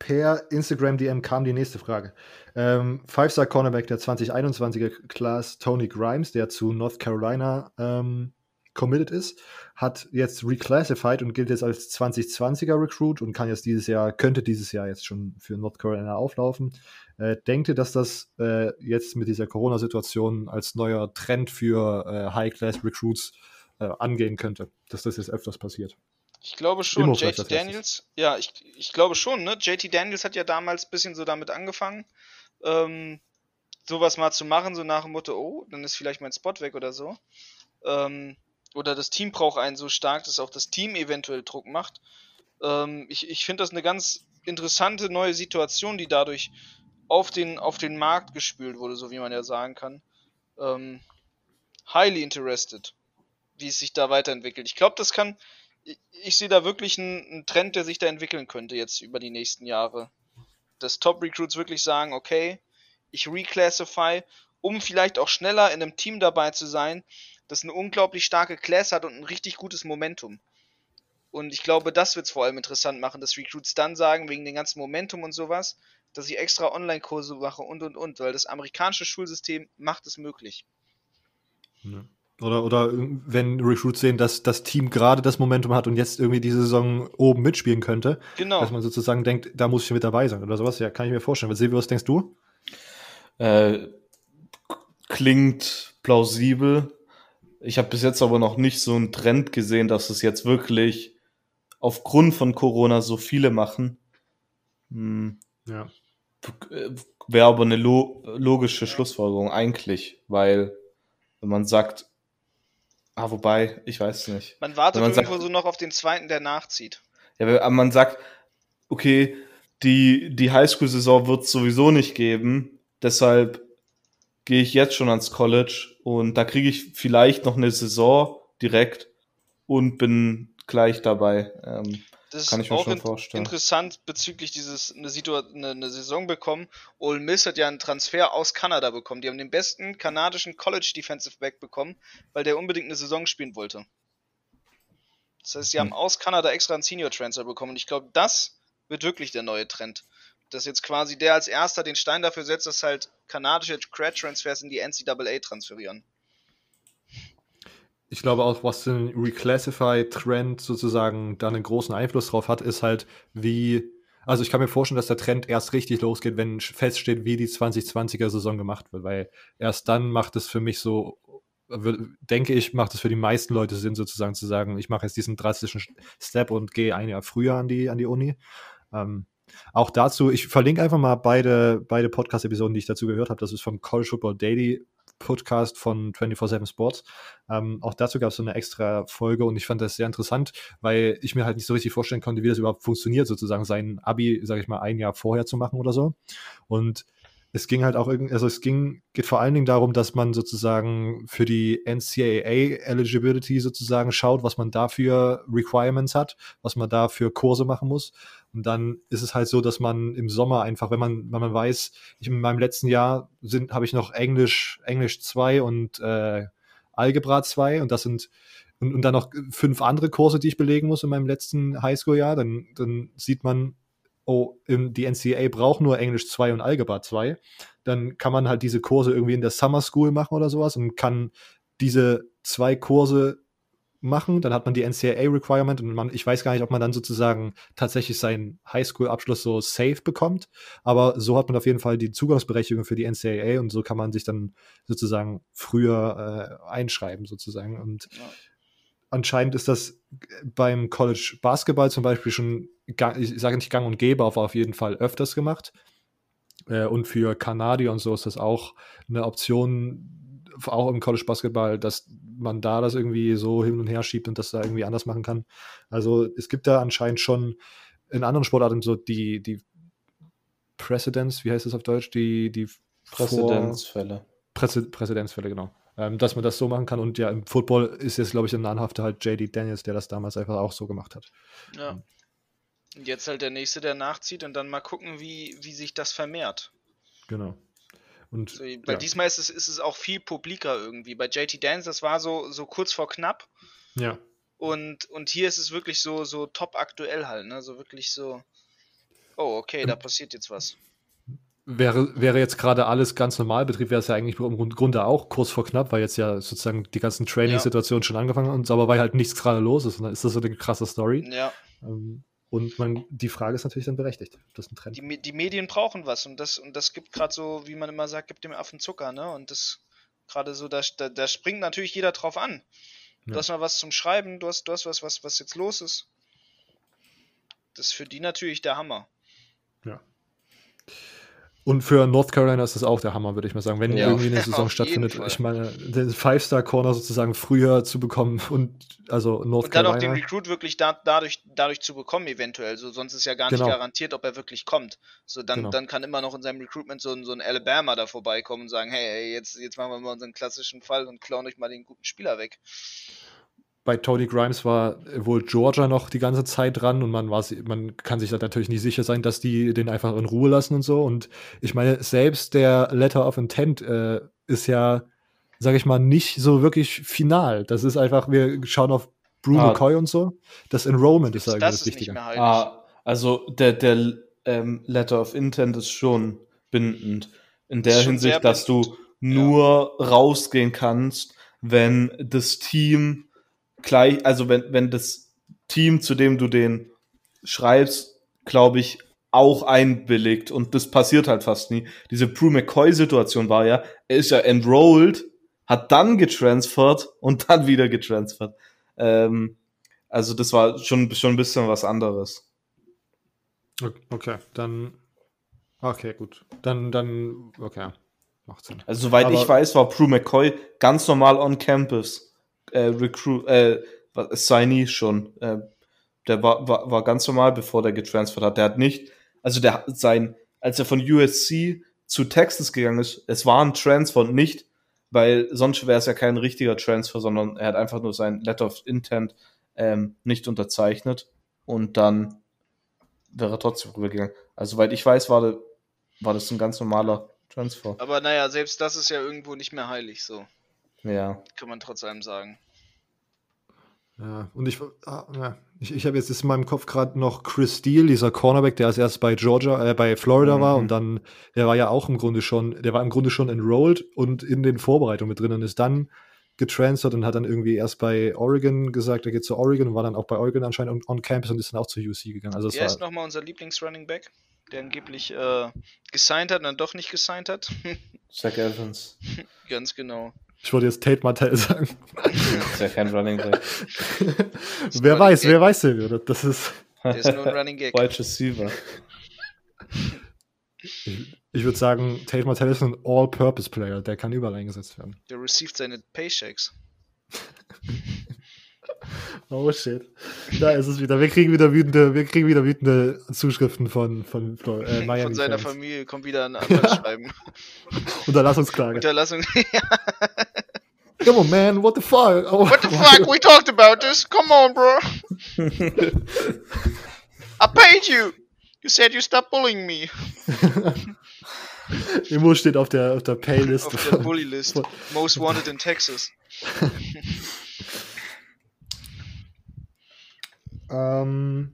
per Instagram DM kam die nächste Frage. Ähm, Five-Star Cornerback der 2021er Class, Tony Grimes, der zu North Carolina ähm, committed ist, hat jetzt reclassified und gilt jetzt als 2020er Recruit und kann jetzt dieses Jahr, könnte dieses Jahr jetzt schon für North Carolina auflaufen. Äh, denkt ihr, dass das äh, jetzt mit dieser Corona-Situation als neuer Trend für äh, High-Class-Recruits äh, angehen könnte, dass das jetzt öfters passiert?
Ich glaube schon, JT. Daniels, ja, ich, ich glaube schon, ne? JT Daniels hat ja damals ein bisschen so damit angefangen, ähm, sowas mal zu machen, so nach dem Motto, oh, dann ist vielleicht mein Spot weg oder so. Ähm, oder das Team braucht einen so stark, dass auch das Team eventuell Druck macht. Ähm, ich ich finde das eine ganz interessante neue Situation, die dadurch auf den, auf den Markt gespült wurde, so wie man ja sagen kann. Ähm, highly interested, wie es sich da weiterentwickelt. Ich glaube, das kann, ich, ich sehe da wirklich einen, einen Trend, der sich da entwickeln könnte jetzt über die nächsten Jahre. Dass Top-Recruits wirklich sagen, okay, ich reclassify, um vielleicht auch schneller in einem Team dabei zu sein, das eine unglaublich starke Class hat und ein richtig gutes Momentum. Und ich glaube, das wird es vor allem interessant machen, dass Recruits dann sagen, wegen dem ganzen Momentum und sowas, dass ich extra Online-Kurse mache und und und, weil das amerikanische Schulsystem macht es möglich.
Oder, oder wenn Recruits sehen, dass das Team gerade das Momentum hat und jetzt irgendwie diese Saison oben mitspielen könnte,
Genau.
dass man sozusagen denkt, da muss ich mit dabei sein oder sowas. Ja, kann ich mir vorstellen. Was, Silvio, was denkst du?
Äh, klingt plausibel. Ich habe bis jetzt aber noch nicht so einen Trend gesehen, dass es jetzt wirklich aufgrund von Corona so viele machen. Hm,
Ja.
Wäre aber eine lo logische Schlussfolgerung eigentlich, weil wenn man sagt, ah, wobei, ich weiß nicht.
Man wartet
man
irgendwo
sagt-
so noch auf den zweiten, der nachzieht.
Ja, wenn man sagt, okay, die, die Highschool-Saison wird es sowieso nicht geben, deshalb gehe ich jetzt schon ans College und da kriege ich vielleicht noch eine Saison direkt und bin gleich dabei. Ähm,
Das
Kann
ist
ich mir
auch
schon vorstellen.
interessant bezüglich dieses eine, eine, eine Saison bekommen. Ole Miss hat ja einen Transfer aus Kanada bekommen. Die haben den besten kanadischen College Defensive Back bekommen, weil der unbedingt eine Saison spielen wollte. Das heißt, sie haben
Hm.
aus Kanada extra einen Senior Transfer bekommen. Und ich glaube, das wird wirklich der neue Trend. Dass jetzt quasi der als erster den Stein dafür setzt, dass halt kanadische Grad Transfers in die NCAA transferieren.
Ich glaube auch, was den Reclassify-Trend sozusagen dann einen großen Einfluss drauf hat, ist halt, wie. Also ich kann mir vorstellen, dass der Trend erst richtig losgeht, wenn feststeht, wie die 2020er-Saison gemacht wird, weil erst dann macht es für mich so, denke ich, macht es für die meisten Leute Sinn, sozusagen zu sagen, ich mache jetzt diesen drastischen Step und gehe ein Jahr früher an die, an die Uni. Ähm, auch dazu, ich verlinke einfach mal beide, beide Podcast-Episoden, die ich dazu gehört habe. Das ist vom College Football Daily Podcast von 24-7 Sports. Ähm, auch dazu gab es so eine extra Folge und ich fand das sehr interessant, weil ich mir halt nicht so richtig vorstellen konnte, wie das überhaupt funktioniert, sozusagen sein Abi, sage ich mal, ein Jahr vorher zu machen oder so. Und es ging halt auch irgendwie, also es ging, geht vor allen Dingen darum, dass man sozusagen für die NCAA Eligibility sozusagen schaut, was man da für Requirements hat, was man da für Kurse machen muss. Und dann ist es halt so, dass man im Sommer einfach, wenn man, wenn man weiß, ich in meinem letzten Jahr sind, habe ich noch Englisch, Englisch 2 und äh, Algebra 2 und das sind und, und dann noch fünf andere Kurse, die ich belegen muss in meinem letzten Highschool-Jahr, dann, dann sieht man, oh, die NCAA braucht nur Englisch 2 und Algebra 2. Dann kann man halt diese Kurse irgendwie in der Summer School machen oder sowas und kann diese zwei Kurse machen, dann hat man die NCAA-Requirement und man, ich weiß gar nicht, ob man dann sozusagen tatsächlich seinen Highschool-Abschluss so safe bekommt, aber so hat man auf jeden Fall die Zugangsberechtigung für die NCAA und so kann man sich dann sozusagen früher äh, einschreiben sozusagen und
Ja.
anscheinend ist das beim College Basketball zum Beispiel schon, ich sage nicht gang und gäbe, aber auf jeden Fall öfters gemacht. Äh, und für Kanadier und so ist das auch eine Option, auch im College Basketball, dass man da das irgendwie so hin und her schiebt und das da irgendwie anders machen kann. Also es gibt da anscheinend schon in anderen Sportarten so die, die Precedents, wie heißt das auf Deutsch? Die, die
Präzedenzfälle.
Präze Präzedenzfälle, genau. Ähm, dass man das so machen kann. Und ja, im Football ist jetzt, glaube ich, ein namhafter halt JD Daniels, der das damals einfach auch so gemacht hat.
Ja. Und jetzt halt der nächste, der nachzieht und dann mal gucken, wie, wie sich das vermehrt.
Genau. Und
So, weil
ja,
diesmal ist es, ist es auch viel publiker irgendwie. Bei JT Dance, das war so, so kurz vor knapp.
ja,
Und, und hier ist es wirklich so, so top aktuell halt, ne? So wirklich so. Oh, okay, da passiert jetzt was.
wäre, wäre jetzt gerade alles ganz normal Betrieb, wäre es ja eigentlich im Grund- Grunde auch kurz vor knapp, weil jetzt ja sozusagen die ganzen Training-Situationen schon angefangen haben, aber weil halt nichts gerade los ist. Und dann ist das so eine krasse Story.
Ja,
Ähm, Und man, die Frage ist natürlich dann berechtigt. Das ist ein Trend.
die, die Medien brauchen was und das, und das gibt gerade so, wie man immer sagt, gibt dem Affen Zucker, ne? Und das gerade so, da, da, da springt natürlich jeder drauf an. Du
Ja.
hast mal was zum Schreiben, du hast, du hast was, was, was jetzt los ist. Das ist für die natürlich der Hammer.
Ja. Und für North Carolina ist das auch der Hammer, würde ich mal sagen. Wenn
Ja.
irgendwie eine Saison stattfindet, ich meine, den Five-Star-Corner sozusagen früher zu bekommen und also North
Und dann auch den
Carolina.
Recruit wirklich da, dadurch, dadurch zu bekommen, eventuell. So, sonst ist ja gar nicht
Genau.
garantiert, ob er wirklich kommt. So, dann,
Genau.
dann kann immer noch in seinem Recruitment so ein, so ein Alabama da vorbeikommen und sagen, hey, ey, jetzt, jetzt machen wir mal unseren klassischen Fall und klauen euch mal den guten Spieler weg.
Bei Tony Grimes war wohl Georgia noch die ganze Zeit dran und man war man kann sich da natürlich nicht sicher sein, dass die den einfach in Ruhe lassen und so. Und ich meine, selbst der Letter of Intent äh, ist ja, sage ich mal, nicht so wirklich final. Das ist einfach, wir schauen auf Brew
Ah.
McCoy und so. Das Enrollment ist irgendwie
das
das Wichtige.
heilig.
Ah, also der, der ähm, Letter of Intent ist schon bindend. In der Hinsicht, dass du nur rausgehen kannst, wenn das Team gleich, also wenn, wenn das Team, zu dem du den schreibst, glaube ich, auch einwilligt. Und das passiert halt fast nie. Diese Prue McCoy-Situation war ja, er ist ja enrolled, hat dann getransfert und dann wieder getransfert. Ähm, also das war schon, schon ein bisschen was anderes.
Okay, dann. Okay, gut. Dann, dann, okay. Macht Sinn.
Also soweit
Aber-
ich weiß, war Prue McCoy ganz normal on campus. Äh, Recruit, äh, Signee schon. Äh, der war, war, war ganz normal, bevor der getransfert hat. Der hat nicht, also der sein, als er von USC zu Texas gegangen ist, es war ein Transfer und nicht, weil sonst wäre es ja kein richtiger Transfer, sondern er hat einfach nur sein Letter of Intent ähm, nicht unterzeichnet und dann wäre er trotzdem rübergegangen. Also soweit ich weiß, war, der, war das ein ganz normaler Transfer.
Aber naja, selbst das ist ja irgendwo nicht mehr heilig, so.
Ja.
Kann man trotz allem sagen.
Ja, und ich, ah, ich, ich habe jetzt ist in meinem Kopf gerade noch Chris Steele, dieser Cornerback, der als erst bei Georgia, äh, bei Florida war
Mhm.
und dann, der war ja auch im Grunde schon, der war im Grunde schon enrolled und in den Vorbereitungen mit drin und ist dann getransfert und hat dann irgendwie erst bei Oregon gesagt, er geht zu Oregon und war dann auch bei Oregon anscheinend on, on campus und ist dann auch zu UC gegangen. Also
Wer ist
war,
nochmal unser Lieblings-Running Back, der angeblich äh, gesigned hat und dann doch nicht gesigned hat?
Zach Evans.
Ganz genau.
Ich wollte jetzt Tate Martell sagen.
Ist ja kein Running Back.
wer
Running
weiß,
Gag.
wer weiß denn? Das ist,
Der ist nur ein Running Gag.
Wide Receiver.
ich, ich würde sagen, Tate Martell ist ein All-Purpose-Player, der kann überall eingesetzt werden.
Der received seine Paychecks.
Oh shit. Da ist es wieder. Wir kriegen wieder wütende, wir kriegen wieder wütende Zuschriften von, von, von äh, Miami.
Von seiner
Fans.
Familie kommt wieder ein Anwaltsschreiben.
Unterlassungsklage.
Unterlassung.
Come on, man, what the fuck? Oh,
What the fuck? We talked about this. Come on, bro. I paid you. You said you stop bullying me.
Immo steht auf der, auf der Paylist.
Auf der
von-
Bully List.
von-
Most wanted in Texas.
Ähm,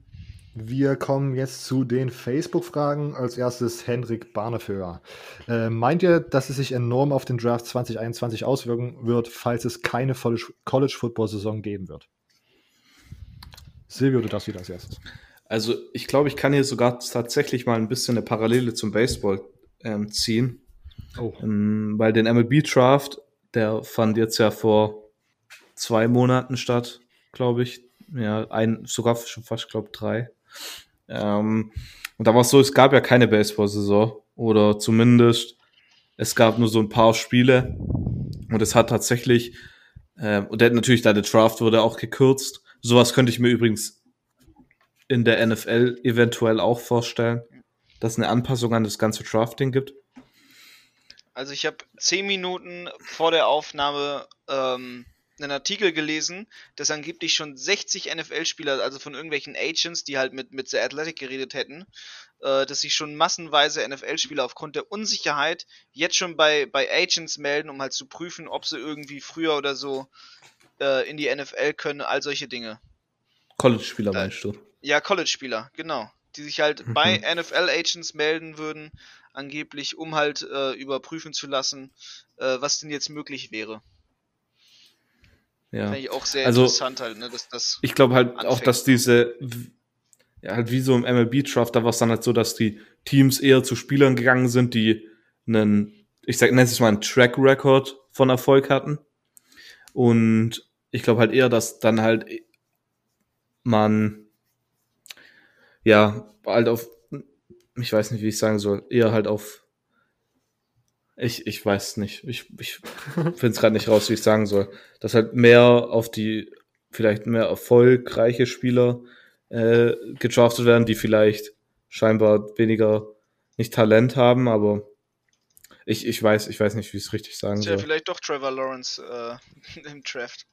wir kommen jetzt zu den Facebook-Fragen. Als erstes Hendrik Barneföhr. Äh, meint ihr, dass es sich enorm auf den Draft 2021 auswirken wird, falls es keine College- College-Football-Saison geben wird? Silvio, du darfst wieder als erstes.
Also ich glaube, ich kann hier sogar tatsächlich mal ein bisschen eine Parallele zum Baseball ähm, ziehen.
Oh.
Ähm, weil den MLB Draft, der fand jetzt ja vor zwei Monaten statt, glaube ich. Ja, ein, sogar schon fast, glaube drei. Ähm, und da war es so, es gab ja keine Baseball-Saison. Oder zumindest, es gab nur so ein paar Spiele. Und es hat tatsächlich, äh, und der, natürlich, da der Draft wurde auch gekürzt. Sowas könnte ich mir übrigens in der NFL eventuell auch vorstellen, dass eine Anpassung an das ganze Drafting gibt.
Also ich habe zehn Minuten vor der Aufnahme ähm, einen Artikel gelesen, dass angeblich schon 60 NFL-Spieler, also von irgendwelchen Agents, die halt mit, mit The Athletic geredet hätten, äh, dass sich schon massenweise NFL-Spieler aufgrund der Unsicherheit jetzt schon bei, bei Agents melden, um halt zu prüfen, ob sie irgendwie früher oder so äh, in die NFL können, all solche Dinge.
College-Spieler
Äh,
meinst du?
Ja, College-Spieler, genau. Die sich halt
Mhm.
bei NFL-Agents melden würden, angeblich, um halt äh, überprüfen zu lassen, äh, was denn jetzt möglich wäre.
Ja.
Finde ich auch sehr
Also-
interessant halt, ne, dass das.
Ich glaube halt auch,
Anfängt.
dass diese, ja, halt wie so im MLB-Draft, da war es dann halt so, dass die Teams eher zu Spielern gegangen sind, die einen, ich sag, nenne es mal einen Track Record von Erfolg hatten. Und ich glaube halt eher, dass dann halt man, ja, halt auf, ich weiß nicht, wie ich sagen soll, eher halt auf, ich, ich weiß nicht, ich, ich finde es gerade nicht raus, wie ich sagen soll, dass halt mehr auf die vielleicht mehr erfolgreiche Spieler äh, gedraftet werden, die vielleicht scheinbar weniger nicht Talent haben, aber ich, ich weiß, ich weiß nicht, wie ich es richtig sagen
Ist ja
soll.
vielleicht doch Trevor Lawrence äh, im Draft.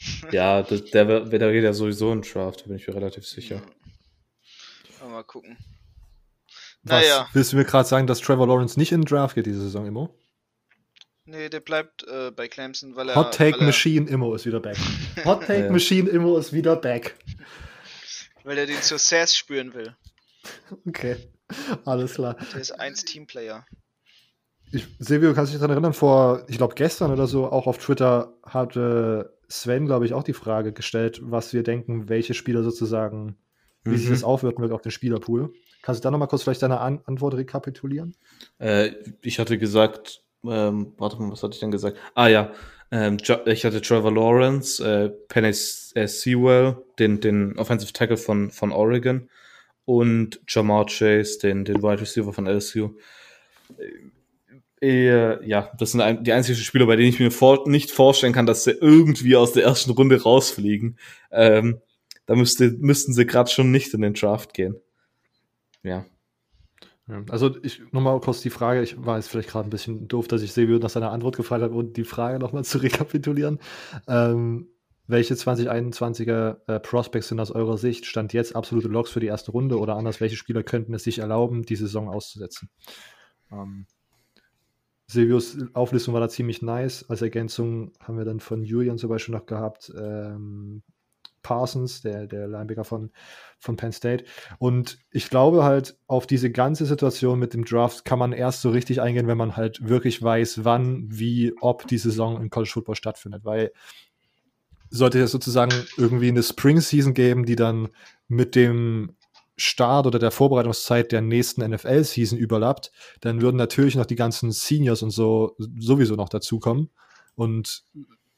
Ja, der, wär- der geht ja sowieso im Draft, da bin ich mir relativ sicher.
Ja. Mal gucken.
Was,
Naja,
Willst du mir gerade sagen, dass Trevor Lawrence nicht in den Draft geht diese Saison, Immo?
nee, der bleibt äh, bei Clemson, weil er.
Hot Take
er,
Machine Immo ist wieder back. Hot Take
Ja.
Machine Immo ist wieder back.
Weil er den Sass spüren will.
Okay, alles klar.
Der ist 1 Teamplayer.
Ich, Silvio, kannst du dich daran erinnern, vor, ich glaube gestern oder so, auch auf Twitter hatte Sven, glaube ich, auch die Frage gestellt, was wir denken, welche Spieler sozusagen, wie sich
Mhm.
das aufwirken wird auf den Spielerpool. Kannst du da nochmal kurz vielleicht deine An Antwort rekapitulieren?
Äh, ich hatte gesagt, ähm, warte mal, was hatte ich denn gesagt? Ah ja, ähm, ich hatte Trevor Lawrence, äh, Penny äh, Sewell, den, den Offensive Tackle von, von Oregon und Jamar Chase, den, den Wide Receiver von LSU. Äh, ja, das sind ein, die einzigen Spieler, bei denen ich mir vor, nicht vorstellen kann, dass sie irgendwie aus der ersten Runde rausfliegen. Ähm, da müsste, müssten sie gerade schon nicht in den Draft gehen. Ja.
Also ich nochmal kurz die Frage, ich war jetzt vielleicht gerade ein bisschen doof, dass ich Silvio nach seiner Antwort gefragt habe und die Frage nochmal zu rekapitulieren. Ähm, welche 2021er äh, Prospects sind aus eurer Sicht Stand jetzt absolute Logs für die erste Runde oder anders, welche Spieler könnten es sich erlauben, die Saison auszusetzen? Ähm, Silvios Auflistung war da ziemlich nice. Als Ergänzung haben wir dann von Julian zum Beispiel noch gehabt, ähm, Parsons, der, der Linebacker von, von Penn State. Und ich glaube halt, auf diese ganze Situation mit dem Draft kann man erst so richtig eingehen, wenn man halt wirklich weiß, wann, wie, ob die Saison im College Football stattfindet. Weil sollte es sozusagen irgendwie eine Spring Season geben, die dann mit dem Start oder der Vorbereitungszeit der nächsten NFL-Season überlappt, dann würden natürlich noch die ganzen Seniors und so sowieso noch dazukommen. Und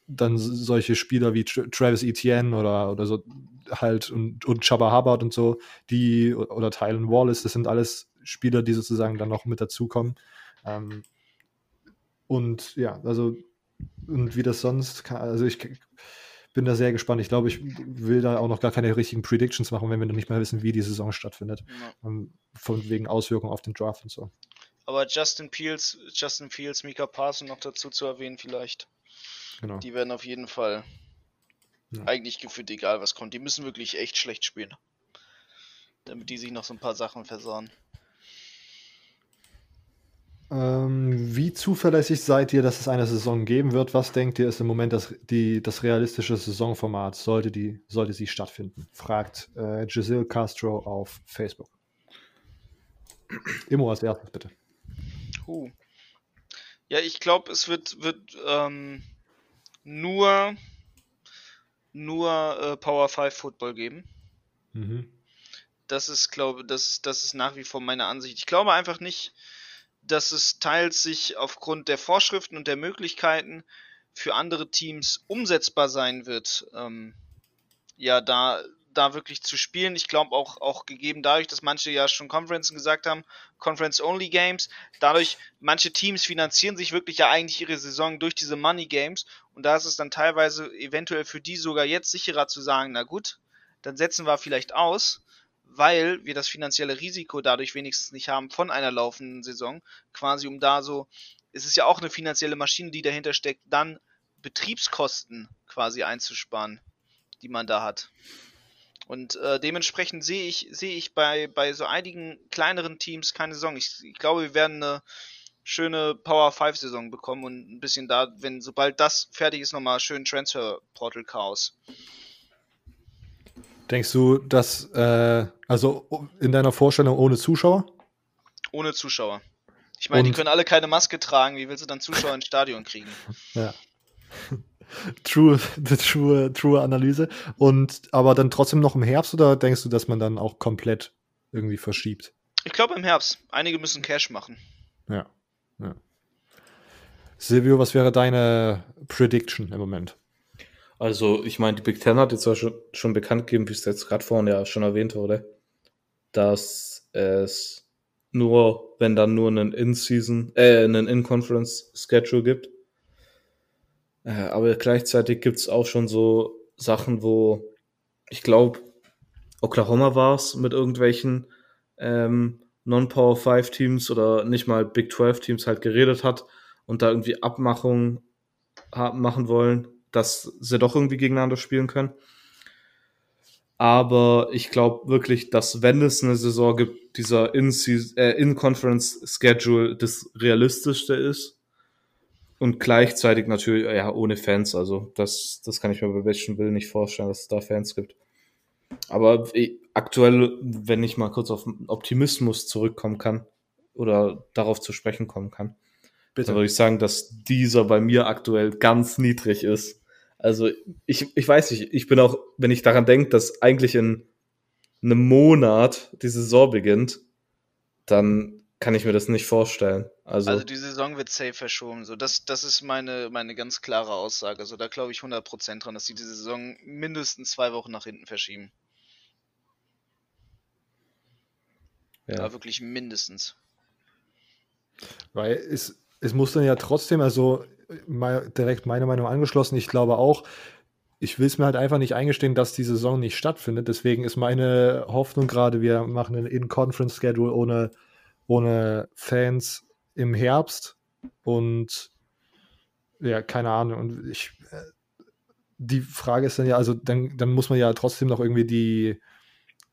dann solche Spieler wie Tra Travis Etienne oder, oder so halt und, und Chubba Hubbard und so, die oder Tylen Wallace, das sind alles Spieler, die sozusagen dann noch mit dazukommen. Ähm, und ja, also und wie das sonst kann, also ich bin da sehr gespannt. Ich glaube, ich will da auch noch gar keine richtigen Predictions machen, wenn wir noch nicht mehr wissen, wie die Saison stattfindet.
Ja.
Ähm, von wegen Auswirkungen auf den Draft und so.
Aber Justin Fields, Justin Fields, Mika Parson noch dazu zu erwähnen vielleicht.
Genau.
Die werden auf jeden Fall
Ja.
eigentlich gefühlt egal was kommt. Die müssen wirklich echt schlecht spielen. Damit die sich noch so ein paar Sachen versauen.
Ähm, wie zuverlässig seid ihr, dass es eine Saison geben wird? Was denkt ihr, ist im Moment das, die, das realistische Saisonformat, sollte, die, sollte sie stattfinden? Fragt äh, Giselle Castro auf Facebook. Immo als erstes, bitte.
Huh. Ja, ich glaube, es wird, wird ähm, nur, nur äh, Power 5 Football geben.
Mhm.
Das ist, glaube das ist, das ist nach wie vor meine Ansicht. Ich glaube einfach nicht, dass es teils sich aufgrund der Vorschriften und der Möglichkeiten für andere Teams umsetzbar sein wird, ähm, ja, da da wirklich zu spielen. Ich glaube auch, auch gegeben dadurch, dass manche ja schon Conferences gesagt haben, Conference-Only-Games, dadurch, manche Teams finanzieren sich wirklich ja eigentlich ihre Saison durch diese Money-Games und da ist es dann teilweise eventuell für die sogar jetzt sicherer zu sagen, na gut, dann setzen wir vielleicht aus, weil wir das finanzielle Risiko dadurch wenigstens nicht haben von einer laufenden Saison, quasi um da so, es ist ja auch eine finanzielle Maschine, die dahinter steckt, dann Betriebskosten quasi einzusparen, die man da hat. Und äh, dementsprechend sehe ich, sehe ich bei, bei so einigen kleineren Teams keine Saison. Ich, ich glaube, wir werden eine schöne Power 5 Saison bekommen und ein bisschen da, wenn sobald das fertig ist, nochmal schön Transfer Portal Chaos.
Denkst du, dass, äh, also in deiner Vorstellung ohne Zuschauer?
Ohne Zuschauer. Ich meine, die
Und-
können alle keine Maske tragen. Wie willst du dann Zuschauer ins Stadion kriegen?
Ja. True, the true, true Analyse. Und aber dann trotzdem noch im Herbst oder denkst du, dass man dann auch komplett irgendwie verschiebt?
Ich glaube im Herbst. Einige müssen Cash machen.
Ja. ja. Silvio, was wäre deine Prediction im Moment?
Also, ich meine, die Big Ten hat jetzt schon, schon bekannt gegeben, wie es jetzt gerade vorhin ja schon erwähnt wurde, dass es nur, wenn dann nur einen In-Season, äh, einen In-Conference-Schedule gibt. Äh, aber gleichzeitig gibt es auch schon so Sachen, wo ich glaube, Oklahoma war es mit irgendwelchen ähm, Non-Power 5 Teams oder nicht mal Big 12 Teams halt geredet hat und da irgendwie Abmachungen machen wollen, dass sie doch irgendwie gegeneinander spielen können. Aber ich glaube wirklich, dass wenn es eine Saison gibt, dieser äh, In-Conference-Schedule das realistischste ist. Und gleichzeitig natürlich, ja, ohne Fans. Also, das, das kann ich mir bei welchen Will nicht vorstellen, dass es da Fans gibt. Aber aktuell, wenn ich mal kurz auf Optimismus zurückkommen kann oder darauf zu sprechen kommen kann, dann würde ich sagen, dass dieser bei mir aktuell ganz niedrig ist. Also ich, ich weiß nicht, ich bin auch, wenn ich daran denke, dass eigentlich in einem Monat die Saison beginnt, dann kann ich mir das nicht vorstellen. Also,
Also die Saison wird safe verschoben. So, das, das ist meine, meine ganz klare Aussage. Also da glaube ich 100% dran, dass sie die Saison mindestens zwei Wochen nach hinten verschieben.
ja.
Da wirklich mindestens.
Weil es, es muss dann ja trotzdem, also mal direkt meine Meinung angeschlossen, ich glaube auch, ich will es mir halt einfach nicht eingestehen, dass die Saison nicht stattfindet. Deswegen ist meine Hoffnung gerade, wir machen einen In-Conference-Schedule ohne, ohne Fans im Herbst und ja, keine Ahnung. Und ich, äh, die Frage ist dann ja, also dann, dann muss man ja trotzdem noch irgendwie die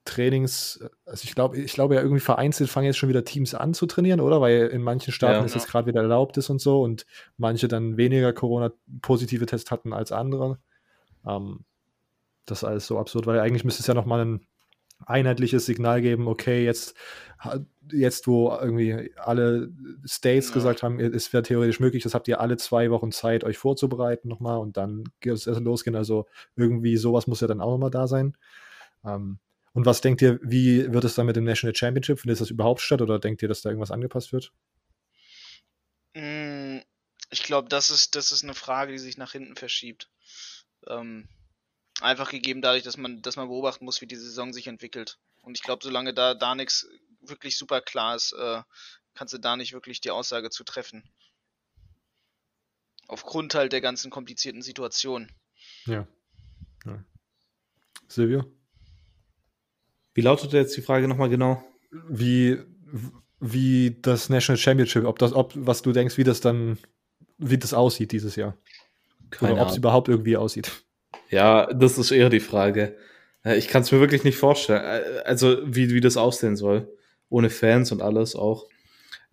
Trainings, also ich glaube, ich glaube ja irgendwie vereinzelt fangen jetzt schon wieder Teams an zu trainieren, oder? Weil in manchen Staaten
Ja.
ist es gerade wieder erlaubt ist und so und manche dann weniger Corona-positive Tests hatten als andere. Ähm, das ist alles so absurd, weil eigentlich müsste es ja nochmal ein einheitliches Signal geben, okay, jetzt, jetzt wo irgendwie alle States
Ja.
gesagt haben, es wäre theoretisch möglich, das habt ihr alle zwei Wochen Zeit, euch vorzubereiten nochmal und dann geht es losgehen. Also irgendwie sowas muss ja dann auch nochmal da sein. Ähm, und was denkt ihr, wie wird es dann mit dem National Championship? Findet das überhaupt statt oder denkt ihr, dass da irgendwas angepasst wird?
Mm, Ich glaube, das ist, das ist eine Frage, die sich nach hinten verschiebt. Ähm, einfach gegeben dadurch, dass man, dass man beobachten muss, wie die Saison sich entwickelt. Und ich glaube, solange da, da nichts wirklich super klar ist, äh, kannst du da nicht wirklich die Aussage zu treffen. Aufgrund halt der ganzen komplizierten Situation.
Ja. ja. Silvio?
Wie lautet jetzt die Frage nochmal genau?
Wie, wie das National Championship, ob das, ob, was du denkst, wie das dann, wie das aussieht dieses Jahr.
Keine
Oder ob es überhaupt irgendwie aussieht.
Ja, das ist eher die Frage. Ich kann es mir wirklich nicht vorstellen. Also, wie, wie das aussehen soll. Ohne Fans und alles auch.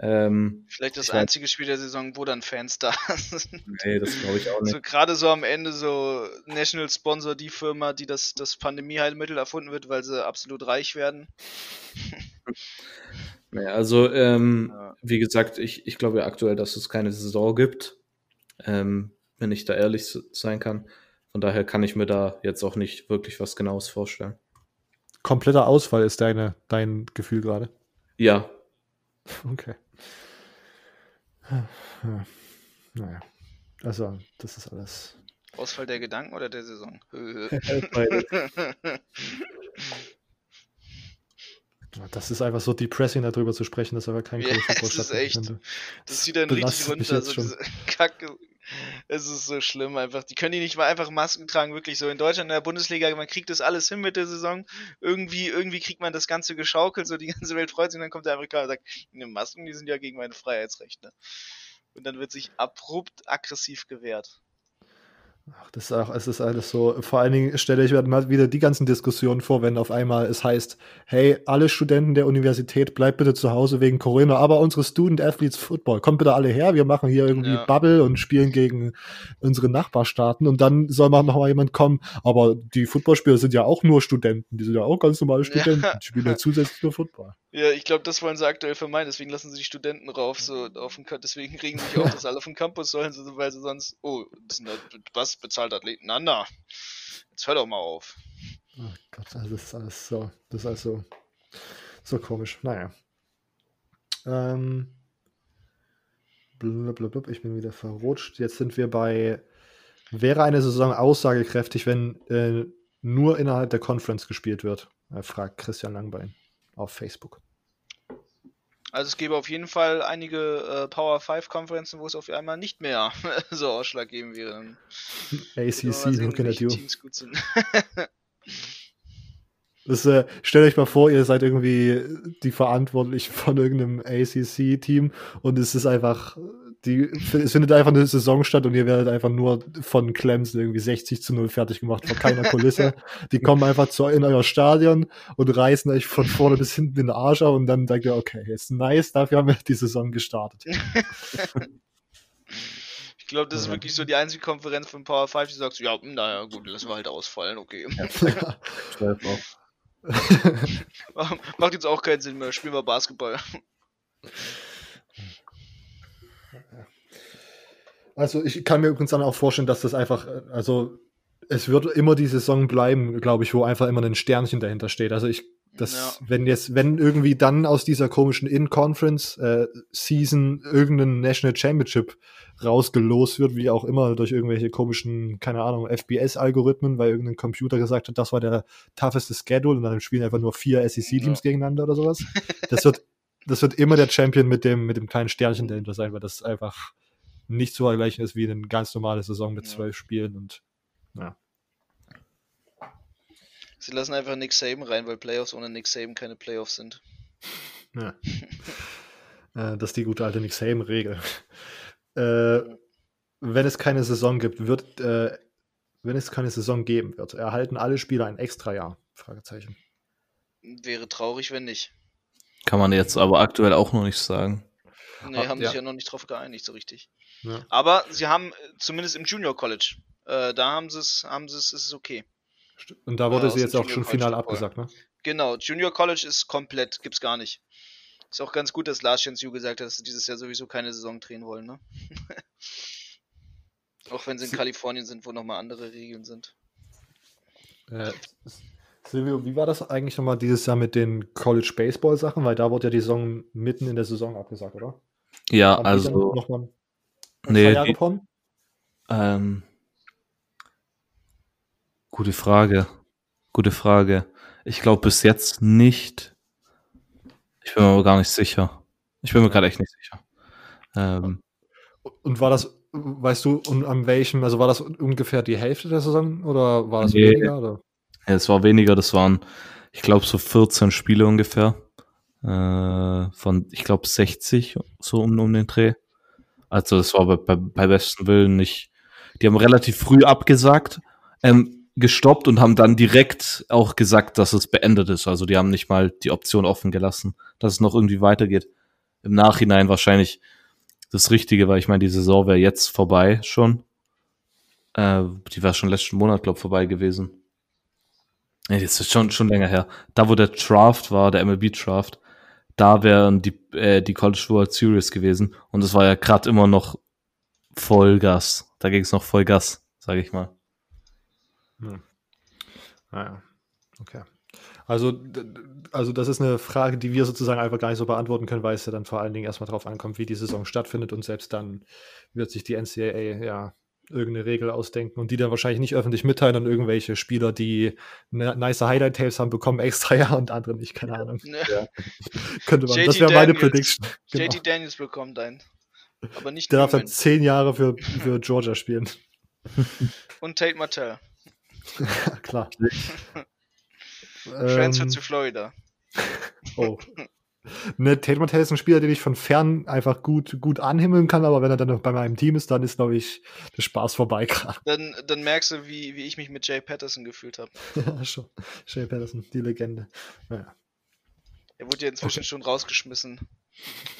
Ähm,
Vielleicht das einzige Spiel der Saison, wo dann Fans da sind.
nee, das glaube ich auch nicht.
So gerade so am Ende so National Sponsor die Firma, die das, das Pandemieheilmittel erfunden wird, weil sie absolut reich werden.
Nee, also, ähm,
Ja.
wie gesagt, ich, ich glaube ja aktuell, dass es keine Saison gibt. Ähm, wenn ich da ehrlich sein kann. Von daher kann ich mir da jetzt auch nicht wirklich was Genaues vorstellen.
Kompletter Ausfall ist deine, dein Gefühl gerade.
Ja,
Okay. Ja. Naja. Also, das ist alles.
Ausfall der Gedanken oder der Saison?
Das ist einfach so depressing, darüber zu sprechen, dass aber kein
Ja,
Football
es ist echt. Das zieht dann richtig runter,
jetzt
so
schon.
diese Kacke. Es ist so schlimm einfach. Die können die nicht mal einfach Masken tragen, wirklich so. In Deutschland in der Bundesliga, man kriegt das alles hin mit der Saison. Irgendwie, irgendwie kriegt man das Ganze geschaukelt, so die ganze Welt freut sich und dann kommt der Amerikaner und sagt, ne, Masken, die sind ja gegen meine Freiheitsrechte. Und dann wird sich abrupt aggressiv gewehrt.
Ach, das ist auch, es ist alles so. Vor allen Dingen stelle ich mir mal wieder die ganzen Diskussionen vor, wenn auf einmal es heißt, hey, alle Studenten der Universität, bleibt bitte zu Hause wegen Corona, aber unsere Student Athletes Football, kommt bitte alle her, wir machen hier irgendwie
Ja.
Bubble und spielen gegen unsere Nachbarstaaten und dann soll mal noch mal jemand kommen, aber die Footballspieler sind ja auch nur Studenten, die sind ja auch ganz normale
Ja.
Studenten, die spielen ja zusätzlich nur Football.
Ja, ich glaube, das wollen sie aktuell vermeiden, deswegen lassen sie die Studenten rauf, so auf den, deswegen regen sie sich auf, dass alle auf den Campus sollen, so, weil sie sonst, oh, das sind halt, was bezahlt Athleten? Na, na. Jetzt hör doch mal auf.
Oh Gott, also das ist alles so, das ist alles so, so komisch. Naja. Ähm, blablabla, ich bin wieder verrutscht. Jetzt sind wir bei, wäre eine Saison aussagekräftig, wenn äh, nur innerhalb der Conference gespielt wird? Er fragt Christian Langbein auf Facebook.
Also es gäbe auf jeden Fall einige äh, Power 5 Konferenzen, wo es auf einmal nicht mehr so ausschlaggebend wäre.
ACC, looking at you.
Teams gut sind.
Das, äh, stellt euch mal vor, ihr seid irgendwie die Verantwortlichen von irgendeinem ACC-Team und es ist einfach, die, es findet einfach eine Saison statt und ihr werdet einfach nur von Clemson irgendwie 60 zu 0 fertig gemacht, vor keiner Kulisse. Die kommen einfach zu, in euer Stadion und reißen euch von vorne bis hinten den Arsch auf und dann denkt ihr, okay, ist nice, dafür haben wir die Saison gestartet.
Ich glaube, das ist
Ja.
wirklich so die einzige Konferenz von Power 5, die sagt so, ja, naja, gut, lassen wir halt ausfallen, okay.
Auch.
Macht jetzt auch keinen Sinn mehr, spielen wir Basketball.
Also ich kann mir übrigens dann auch vorstellen, dass das einfach, äh, also es wird immer die Saison bleiben, glaube ich, wo einfach immer ein Sternchen dahinter steht. Also ich, das,
Ja.
wenn jetzt, wenn irgendwie dann aus dieser komischen In-Conference-Season irgendein National Championship rausgelost wird, wie auch immer, durch irgendwelche komischen, keine Ahnung, FBS-Algorithmen, weil irgendein Computer gesagt hat, das war der tougheste Schedule und dann spielen einfach nur vier SEC-Teams gegeneinander oder sowas. Das wird, das wird immer der Champion mit dem, mit dem kleinen Sternchen dahinter sein, weil das einfach nicht zu vergleichen ist wie eine ganz normale Saison mit
Ja.
zwölf Spielen und ja.
Sie lassen einfach Nick Saban rein, weil Playoffs ohne Nick Saban keine Playoffs sind.
ja. äh, das ist die gute alte Nick Saban-Regel. äh, wenn es keine Saison gibt, wird, äh, wenn es keine Saison geben wird, erhalten alle Spieler ein extra Jahr? Fragezeichen.
Wäre traurig, wenn nicht.
Kann man jetzt aber aktuell auch noch nicht sagen.
Nee, haben
ja.
sich ja noch nicht drauf geeinigt, so richtig.
Ja.
Aber sie haben, äh, zumindest im Junior College, äh, da haben sie es, haben sie es, ist es okay.
Und da wurde
Ja,
sie jetzt auch
Junior
schon final abgesagt, ne?
Genau, Junior College ist komplett, gibt's gar nicht. Ist auch ganz gut, dass Lars Yu gesagt hat, dass sie dieses Jahr sowieso keine Saison drehen wollen, ne? auch wenn sie in
Sie-
Kalifornien sind, wo nochmal andere Regeln sind.
Äh, Silvio, wie war das eigentlich nochmal dieses Jahr mit den College Baseball Sachen? Weil da wurde ja die Saison mitten in der Saison abgesagt, oder?
Ja,
Haben
also,
noch mal
nee,
Jahre
die- ähm, gute Frage. Gute Frage. Ich glaube bis jetzt nicht. Ich bin mir aber gar nicht sicher. Ich bin mir gerade echt nicht sicher. Ähm,
Und war das, weißt du, und an welchem, also war das ungefähr die Hälfte der Saison oder war das
Nee.
weniger? Oder?
Ja, es war weniger, das waren, ich glaube, so 14 Spiele ungefähr. Äh, von, ich glaube, 60, so um, um den Dreh. Also das war bei, bei, bei besten Willen nicht. Die haben relativ früh abgesagt, ähm, gestoppt und haben dann direkt auch gesagt, dass es beendet ist. Also die haben nicht mal die Option offen gelassen, dass es noch irgendwie weitergeht. Im Nachhinein wahrscheinlich das Richtige, weil ich meine, die Saison wäre jetzt vorbei schon. Äh, die war schon letzten Monat, glaube vorbei gewesen. Das ist schon, schon länger her. Da, wo der Draft war, der MLB-Draft, da wären die, äh, die College World Series gewesen. Und es war ja gerade immer noch Vollgas. Da ging es noch Vollgas, sage ich mal.
Hm. Naja, okay. Also, also das ist eine Frage, die wir sozusagen einfach gar nicht so beantworten können, weil es ja dann vor allen Dingen erstmal darauf ankommt, wie die Saison stattfindet und selbst dann wird sich die NCAA ja irgendeine Regel ausdenken und die dann wahrscheinlich nicht öffentlich mitteilen an irgendwelche Spieler, die ne, nice Highlight-Tapes haben, bekommen extra ja und andere nicht, keine Ahnung.
Ne?
Könnte man. Das wäre meine. Prediction. Genau.
JT Daniels bekommt einen. Aber nicht
Der darf dann zehn Jahre für, für Georgia spielen.
Und Tate Martell.
Klar.
Transfer
Ähm,
zu Florida.
Oh. Ne, Tate Martell ist ein Spieler, den ich von fern einfach gut, gut anhimmeln kann, aber wenn er dann noch bei meinem Team ist, dann ist, glaube ich, der Spaß vorbei gerade.
Dann, dann merkst du, wie, wie ich mich mit Jay Patterson gefühlt habe.
Ja, schon. Shea Patterson, die Legende. Naja.
Er wurde ja inzwischen schon rausgeschmissen.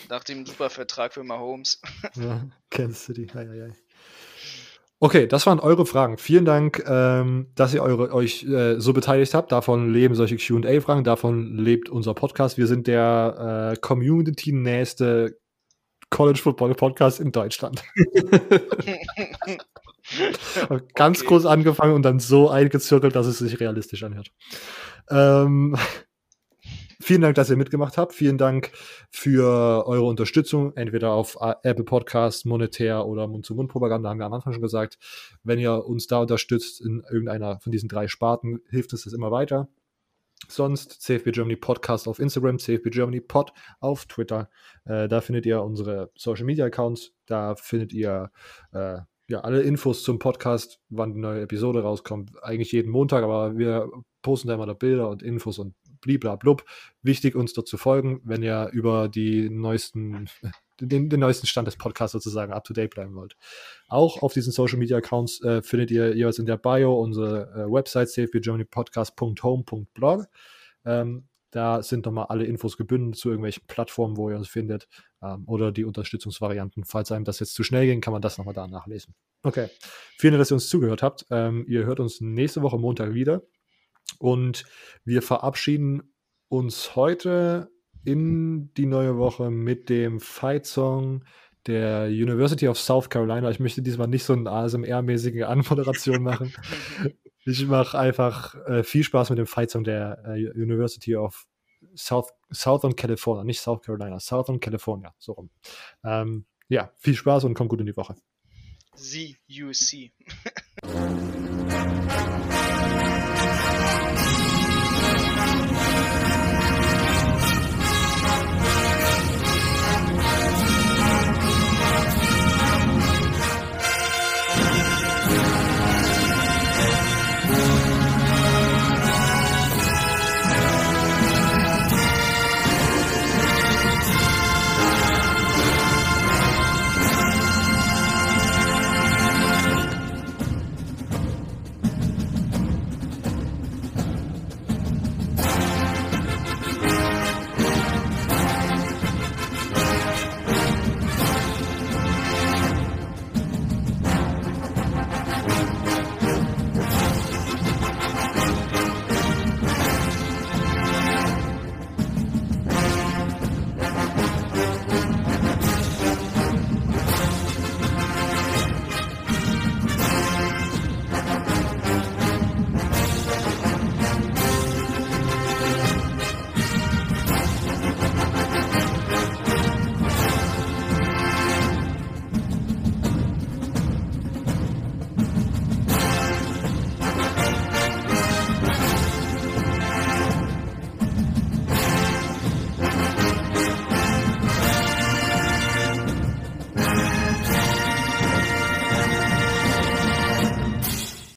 Nach dem super Vertrag für Mahomes.
Ja, Kansas City. Ei, ei, ei. Okay, das waren eure Fragen. Vielen Dank, ähm, dass ihr eure, euch äh, so beteiligt habt. Davon leben solche QA-Fragen, davon lebt unser Podcast. Wir sind der äh, community-nächste College Football Podcast in Deutschland. Ganz
Okay.
groß angefangen und dann so eingezirkelt, dass es sich realistisch anhört. Ähm, vielen Dank, dass ihr mitgemacht habt. Vielen Dank für eure Unterstützung, entweder auf A- Apple Podcast, monetär oder Mund-zu-Mund-Propaganda, haben wir am Anfang schon gesagt. Wenn ihr uns da unterstützt in irgendeiner von diesen drei Sparten, hilft uns das immer weiter. Sonst CFB Germany Podcast auf Instagram, CFB Germany Pod auf Twitter. Äh, da findet ihr unsere Social Media Accounts. Da findet ihr äh, ja alle Infos zum Podcast, wann die neue Episode rauskommt. Eigentlich jeden Montag, aber wir posten da immer da Bilder und Infos und bliblablub. Wichtig, uns dort zu folgen, wenn ihr über die neuesten, den, den neuesten Stand des Podcasts sozusagen up to date bleiben wollt. Auch auf diesen Social Media Accounts äh, findet ihr jeweils in der Bio unsere äh, Website safebygermanypodcast.home.blog. Ähm, da sind nochmal alle Infos gebündelt zu irgendwelchen Plattformen, wo ihr uns findet. Ähm, oder die Unterstützungsvarianten. Falls einem das jetzt zu schnell ging, kann man das nochmal da nachlesen. Okay. Vielen Dank, dass ihr uns zugehört habt. Ähm, ihr hört uns nächste Woche Montag wieder. Und wir verabschieden uns heute in die neue Woche mit dem Fight-Song der University of South Carolina. Ich möchte diesmal nicht so eine ASMR-mäßige Anmoderation machen. Ich mache einfach äh, viel Spaß mit dem Fight-Song der äh, University of South, Southern California, nicht South Carolina, Southern California, so rum. Ähm, ja, viel Spaß und kommt gut in die Woche.
ZUC.